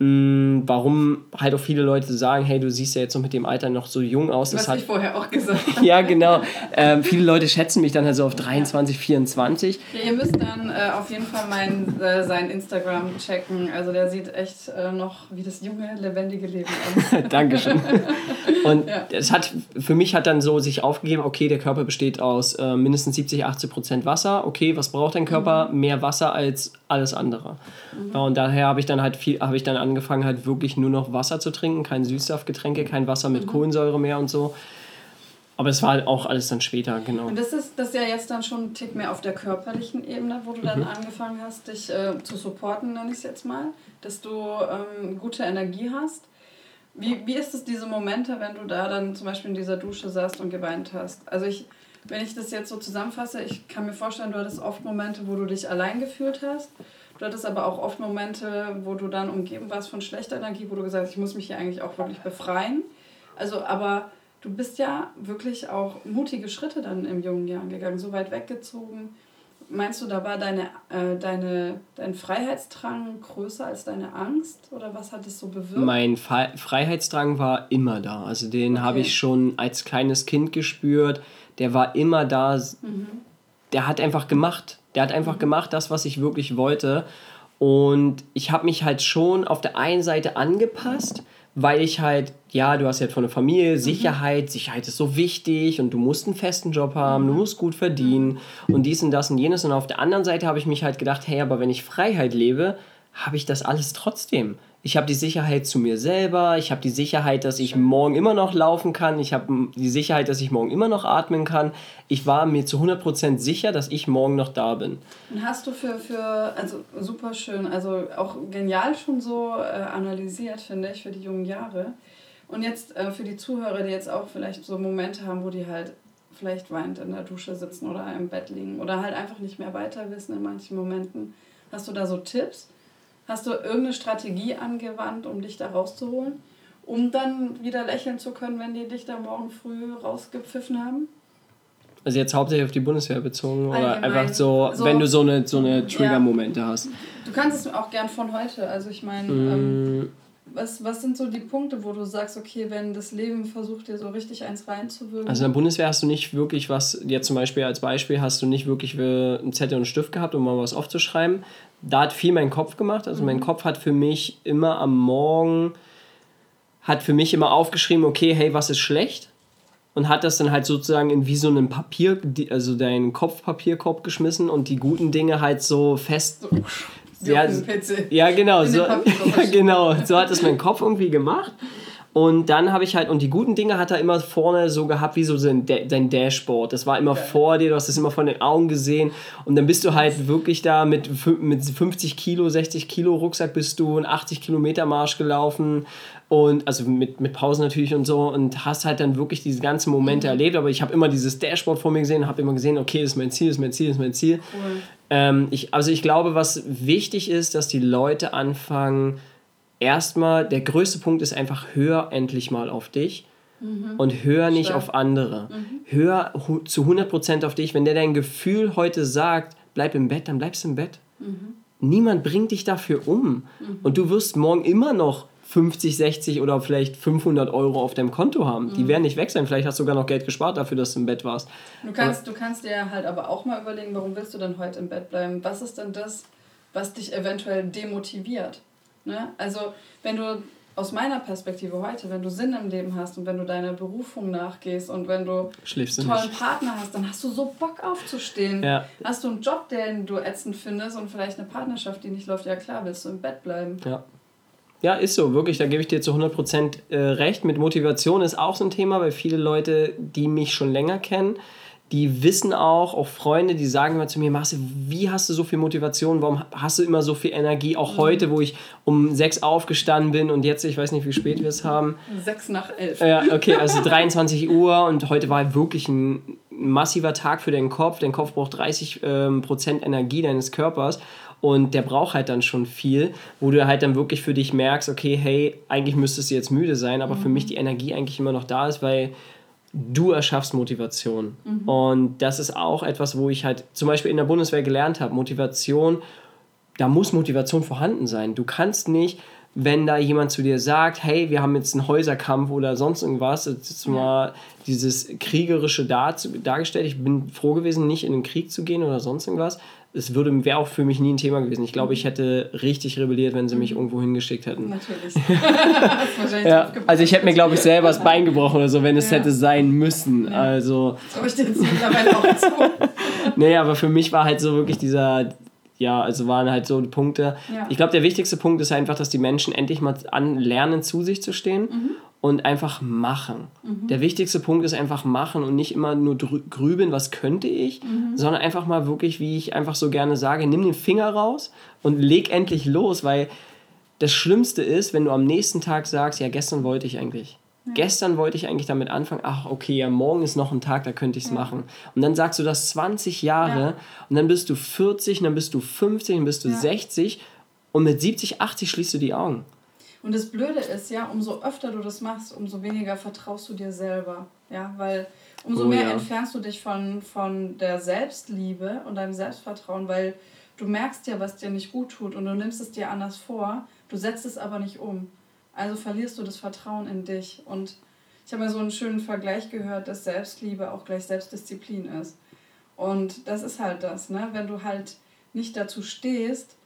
Mm, warum halt auch viele Leute sagen, hey, du siehst ja jetzt noch mit dem Alter noch so jung aus.
Was
hat,
ich vorher auch gesagt
habe. *laughs* ja, genau. Ähm, viele Leute schätzen mich dann halt so auf 23, 24.
Ja, ihr müsst dann äh, auf jeden Fall mein, äh, sein Instagram checken. Also der sieht echt äh, noch wie das junge, lebendige Leben aus. *laughs*
Dankeschön. Und ja. es hat, für mich hat dann so sich aufgegeben, okay, der Körper besteht aus äh, mindestens 70, 80 Prozent Wasser. Okay, was braucht dein Körper? Mhm. Mehr Wasser als alles andere. Mhm. Und daher habe ich dann halt viel, habe ich dann angefangen, halt wirklich nur noch Wasser zu trinken, kein Süßsaftgetränke, kein Wasser mit mhm. Kohlensäure mehr und so. Aber es war halt auch alles dann später, genau.
Und das ist, das ist ja jetzt dann schon ein Tick mehr auf der körperlichen Ebene, wo du dann mhm. angefangen hast, dich äh, zu supporten, nenne ich es jetzt mal, dass du ähm, gute Energie hast. Wie, wie ist es diese Momente, wenn du da dann zum Beispiel in dieser Dusche saßt und geweint hast? Also ich, wenn ich das jetzt so zusammenfasse, ich kann mir vorstellen, du hattest oft Momente, wo du dich allein gefühlt hast Du hattest aber auch oft Momente, wo du dann umgeben warst von schlechter Energie, wo du gesagt hast, ich muss mich hier eigentlich auch wirklich befreien. Also, aber du bist ja wirklich auch mutige Schritte dann im jungen Jahren gegangen, so weit weggezogen. Meinst du, da war deine, äh, deine, dein Freiheitsdrang größer als deine Angst? Oder was hat es so bewirkt?
Mein Fe Freiheitsdrang war immer da. Also den okay. habe ich schon als kleines Kind gespürt. Der war immer da. Mhm. Der hat einfach gemacht. Der hat einfach gemacht, das, was ich wirklich wollte. Und ich habe mich halt schon auf der einen Seite angepasst, weil ich halt, ja, du hast ja von der Familie, mhm. Sicherheit, Sicherheit ist so wichtig und du musst einen festen Job haben, mhm. du musst gut verdienen und dies und das und jenes. Und auf der anderen Seite habe ich mich halt gedacht, hey, aber wenn ich Freiheit lebe, habe ich das alles trotzdem ich habe die Sicherheit zu mir selber, ich habe die Sicherheit, dass ich morgen immer noch laufen kann, ich habe die Sicherheit, dass ich morgen immer noch atmen kann. Ich war mir zu 100% sicher, dass ich morgen noch da bin.
Und hast du für, für also super schön, also auch genial schon so äh, analysiert, finde ich, für die jungen Jahre. Und jetzt äh, für die Zuhörer, die jetzt auch vielleicht so Momente haben, wo die halt vielleicht weint in der Dusche sitzen oder im Bett liegen oder halt einfach nicht mehr weiter wissen in manchen Momenten. Hast du da so Tipps? Hast du irgendeine Strategie angewandt, um dich da rauszuholen? Um dann wieder lächeln zu können, wenn die dich da morgen früh rausgepfiffen haben?
Also jetzt hauptsächlich auf die Bundeswehr bezogen Allgemein. oder einfach so, so, wenn du so eine, so eine Trigger-Momente ja. hast?
Du kannst es auch gern von heute. Also ich meine, mm. ähm, was, was sind so die Punkte, wo du sagst, okay, wenn das Leben versucht, dir so richtig eins reinzuwirken?
Also in der Bundeswehr hast du nicht wirklich was, jetzt zum Beispiel als Beispiel, hast du nicht wirklich einen Zettel und einen Stift gehabt, um mal was aufzuschreiben, da hat viel mein Kopf gemacht. Also mhm. mein Kopf hat für mich immer am Morgen, hat für mich immer aufgeschrieben, okay, hey, was ist schlecht? Und hat das dann halt sozusagen in wie so einem Papier, also deinen Kopfpapierkorb geschmissen und die guten Dinge halt so fest. Ja, ja, genau, so, *laughs* ja, genau. So hat es mein Kopf irgendwie gemacht. Und dann habe ich halt, und die guten Dinge hat er immer vorne so gehabt, wie so sein, sein Dashboard. Das war immer okay. vor dir, du hast es immer von den Augen gesehen. Und dann bist du halt wirklich da mit, mit 50 Kilo, 60 Kilo Rucksack bist du einen 80 Kilometer Marsch gelaufen. Und also mit, mit Pausen natürlich und so. Und hast halt dann wirklich diese ganzen Momente mhm. erlebt. Aber ich habe immer dieses Dashboard vor mir gesehen, habe immer gesehen, okay, das ist mein Ziel, das ist mein Ziel, das ist mein Ziel. Cool. Ähm, ich, also ich glaube, was wichtig ist, dass die Leute anfangen, erstmal, der größte Punkt ist einfach, hör endlich mal auf dich mhm. und hör nicht Stark. auf andere. Mhm. Hör zu 100% auf dich. Wenn der dein Gefühl heute sagt, bleib im Bett, dann bleibst du im Bett. Mhm. Niemand bringt dich dafür um. Mhm. Und du wirst morgen immer noch 50, 60 oder vielleicht 500 Euro auf deinem Konto haben. Die mhm. werden nicht weg sein. Vielleicht hast du sogar noch Geld gespart dafür, dass du im Bett warst.
Du kannst, du kannst dir halt aber auch mal überlegen, warum willst du denn heute im Bett bleiben? Was ist denn das, was dich eventuell demotiviert? Ne? Also wenn du aus meiner Perspektive heute, wenn du Sinn im Leben hast und wenn du deiner Berufung nachgehst und wenn du Schläfst einen tollen. Partner hast, dann hast du so Bock aufzustehen. Ja. Hast du einen Job, den du ätzend findest und vielleicht eine Partnerschaft, die nicht läuft, ja klar, willst du im Bett bleiben.
Ja. Ja, ist so, wirklich, da gebe ich dir zu 100% äh, recht. Mit Motivation ist auch so ein Thema, weil viele Leute, die mich schon länger kennen, die wissen auch, auch Freunde, die sagen immer zu mir, Marcel, wie hast du so viel Motivation, warum hast du immer so viel Energie, auch mhm. heute, wo ich um sechs aufgestanden bin und jetzt, ich weiß nicht, wie spät wir es haben.
Sechs nach elf.
Ja, okay, *laughs* also 23 Uhr und heute war wirklich ein massiver Tag für den Kopf. Dein Kopf braucht 30 ähm, Prozent Energie deines Körpers und der braucht halt dann schon viel, wo du halt dann wirklich für dich merkst, okay, hey, eigentlich müsstest du jetzt müde sein, aber mhm. für mich die Energie eigentlich immer noch da ist, weil du erschaffst Motivation. Mhm. Und das ist auch etwas, wo ich halt zum Beispiel in der Bundeswehr gelernt habe, Motivation, da muss Motivation vorhanden sein. Du kannst nicht, wenn da jemand zu dir sagt, hey, wir haben jetzt einen Häuserkampf oder sonst irgendwas, jetzt ist mal dieses kriegerische dar dargestellt. Ich bin froh gewesen, nicht in den Krieg zu gehen oder sonst irgendwas, es würde wäre auch für mich nie ein Thema gewesen. Ich glaube, ich hätte richtig rebelliert, wenn sie mich mhm. irgendwo hingeschickt hätten. Natürlich. *laughs* ja, also ich hätte mir, glaube ich, selber das Bein gebrochen oder so, wenn es ja. hätte sein müssen. Ja. Also. Das ich jetzt mittlerweile auch zu. *laughs* nee, aber für mich war halt so wirklich dieser, ja, also waren halt so die Punkte. Ja. Ich glaube, der wichtigste Punkt ist einfach, dass die Menschen endlich mal anlernen, zu sich zu stehen mhm und einfach machen. Mhm. Der wichtigste Punkt ist einfach machen und nicht immer nur grübeln, was könnte ich, mhm. sondern einfach mal wirklich, wie ich einfach so gerne sage, nimm den Finger raus und leg endlich los, weil das Schlimmste ist, wenn du am nächsten Tag sagst, ja, gestern wollte ich eigentlich. Ja. Gestern wollte ich eigentlich damit anfangen, ach, okay, ja, morgen ist noch ein Tag, da könnte ich es ja. machen. Und dann sagst du das 20 Jahre ja. und dann bist du 40, dann bist du 50, dann bist du 60 und mit 70, 80 schließt du die Augen.
Und das Blöde ist ja, umso öfter du das machst, umso weniger vertraust du dir selber. Ja, weil umso oh, mehr ja. entfernst du dich von, von der Selbstliebe und deinem Selbstvertrauen, weil du merkst ja, was dir nicht gut tut und du nimmst es dir anders vor, du setzt es aber nicht um. Also verlierst du das Vertrauen in dich. Und ich habe mal so einen schönen Vergleich gehört, dass Selbstliebe auch gleich Selbstdisziplin ist. Und das ist halt das, ne? Wenn du halt nicht dazu stehst,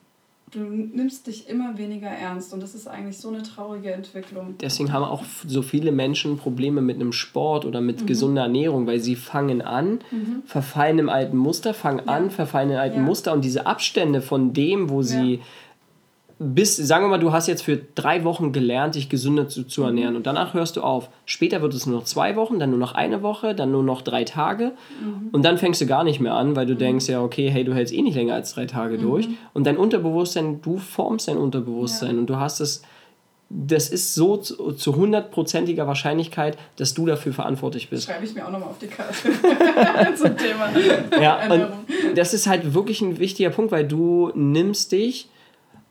du nimmst dich immer weniger ernst und das ist eigentlich so eine traurige Entwicklung.
Deswegen haben auch so viele Menschen Probleme mit einem Sport oder mit mhm. gesunder Ernährung, weil sie fangen an, mhm. verfallen im alten Muster, fangen ja. an, verfallen im alten ja. Muster und diese Abstände von dem, wo sie bis, sagen wir mal, du hast jetzt für drei Wochen gelernt, dich gesünder zu, zu mhm. ernähren und danach hörst du auf. Später wird es nur noch zwei Wochen, dann nur noch eine Woche, dann nur noch drei Tage mhm. und dann fängst du gar nicht mehr an, weil du mhm. denkst, ja, okay, hey, du hältst eh nicht länger als drei Tage mhm. durch und dein Unterbewusstsein, du formst dein Unterbewusstsein ja. und du hast es, das ist so zu hundertprozentiger Wahrscheinlichkeit, dass du dafür verantwortlich bist.
Schreibe ich mir auch nochmal auf die Karte *laughs* zum Thema.
Ja, und das ist halt wirklich ein wichtiger Punkt, weil du nimmst dich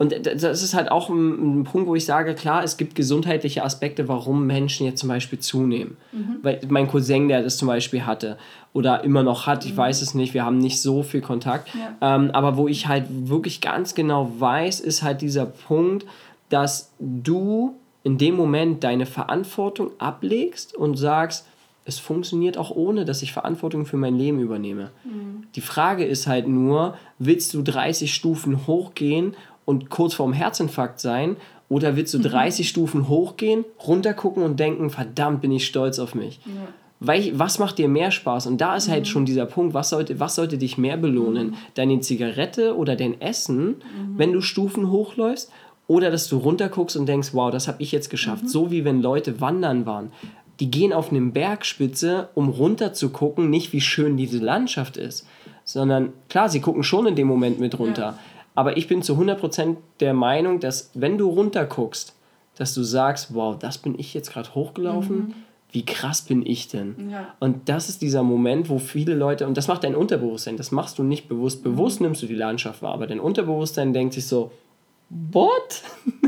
und das ist halt auch ein, ein, Punkt, wo ich sage, klar, es gibt gesundheitliche Aspekte, warum Menschen jetzt zum Beispiel zunehmen. Mhm. Weil mein Cousin, der das zum Beispiel hatte oder immer noch hat, ich mhm. weiß es nicht, wir haben nicht so viel Kontakt. Ja. Ähm, aber wo ich halt wirklich ganz genau weiß, ist halt dieser Punkt, dass du in dem Moment deine Verantwortung ablegst und sagst, es funktioniert auch ohne, dass ich Verantwortung für mein Leben übernehme. Mhm. Die Frage ist halt nur, willst du 30 Stufen hochgehen und kurz vorm Herzinfarkt sein? Oder willst du 30 mhm. Stufen hochgehen, runtergucken und denken, verdammt, bin ich stolz auf mich? Ja. Weil, was macht dir mehr Spaß? Und da ist halt mhm. halt schon dieser Punkt, was sollte, was sollte dich mehr belohnen? Mhm. Deine Zigarette oder dein Essen, mhm. wenn du Stufen hochläufst? Oder dass du runterguckst und denkst, wow, das habe ich jetzt geschafft. Mhm. So wie wenn Leute wandern waren. Die gehen auf eine Bergspitze, um runter zu gucken, nicht wie schön diese Landschaft ist, sondern klar, sie gucken schon in dem Moment mit runter. Ja. Aber ich bin zu 100% der Meinung, dass wenn du runter guckst, dass du sagst, wow, das bin ich jetzt gerade hochgelaufen. Mhm. Wie krass bin ich denn? Ja. Und das ist dieser Moment, wo viele Leute, und das macht dein Unterbewusstsein, das machst du nicht bewusst. Bewusst mhm. nimmst du die Landschaft wahr, aber dein Unterbewusstsein denkt sich so, what?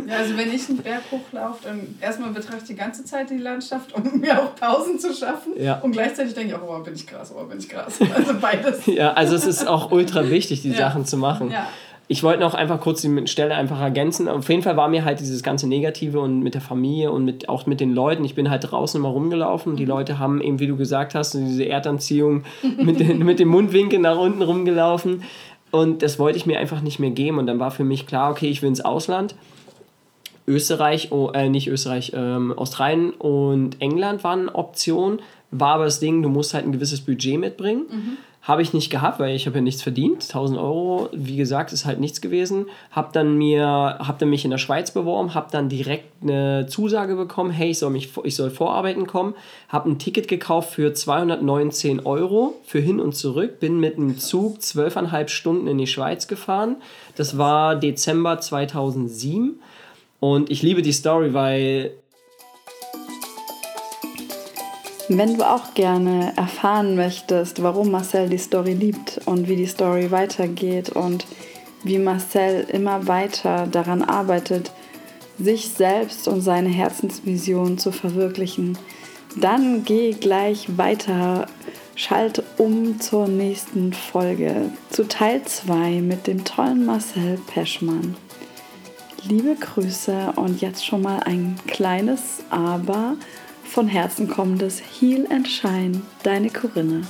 Ja, also wenn ich einen Berg hochlaufe, dann erstmal betrachte ich die ganze Zeit die Landschaft, um *laughs* mir auch Pausen zu schaffen. Ja. Und gleichzeitig denke ich auch, oh, bin ich krass, oh, bin ich krass. Also beides. *laughs*
ja, also es ist auch ultra wichtig, die ja. Sachen zu machen. Ja ich wollte noch einfach kurz die Stelle einfach ergänzen. Auf jeden Fall war mir halt dieses ganze Negative und mit der Familie und mit, auch mit den Leuten. Ich bin halt draußen immer rumgelaufen. Die mhm. Leute haben eben, wie du gesagt hast, diese Erdanziehung *laughs* mit, den, mit dem Mundwinkel nach unten rumgelaufen. Und das wollte ich mir einfach nicht mehr geben. Und dann war für mich klar, okay, ich will ins Ausland. Österreich, oh, äh, nicht Österreich, ähm, Australien und England waren Optionen. War aber das Ding, du musst halt ein gewisses Budget mitbringen. Mhm Habe ich nicht gehabt, weil ich habe ja nichts verdient. 1000 Euro, wie gesagt, ist halt nichts gewesen. Habe dann mir, habe dann mich in der Schweiz beworben, habe dann direkt eine Zusage bekommen, hey, ich soll, mich, ich soll vorarbeiten kommen. Habe ein Ticket gekauft für 219 Euro für hin und zurück. Bin mit einem Zug zwölfeinhalb Stunden in die Schweiz gefahren. Das war Dezember 2007. Und ich liebe die Story, weil
Wenn du auch gerne erfahren möchtest, warum Marcel die Story liebt und wie die Story weitergeht und wie Marcel immer weiter daran arbeitet, sich selbst und seine Herzensvision zu verwirklichen, dann geh gleich weiter, schalt um zur nächsten Folge, zu Teil 2 mit dem tollen Marcel Peschmann. Liebe Grüße und jetzt schon mal ein kleines Aber von Herzen kommendes Heal and Shine, deine Corinne.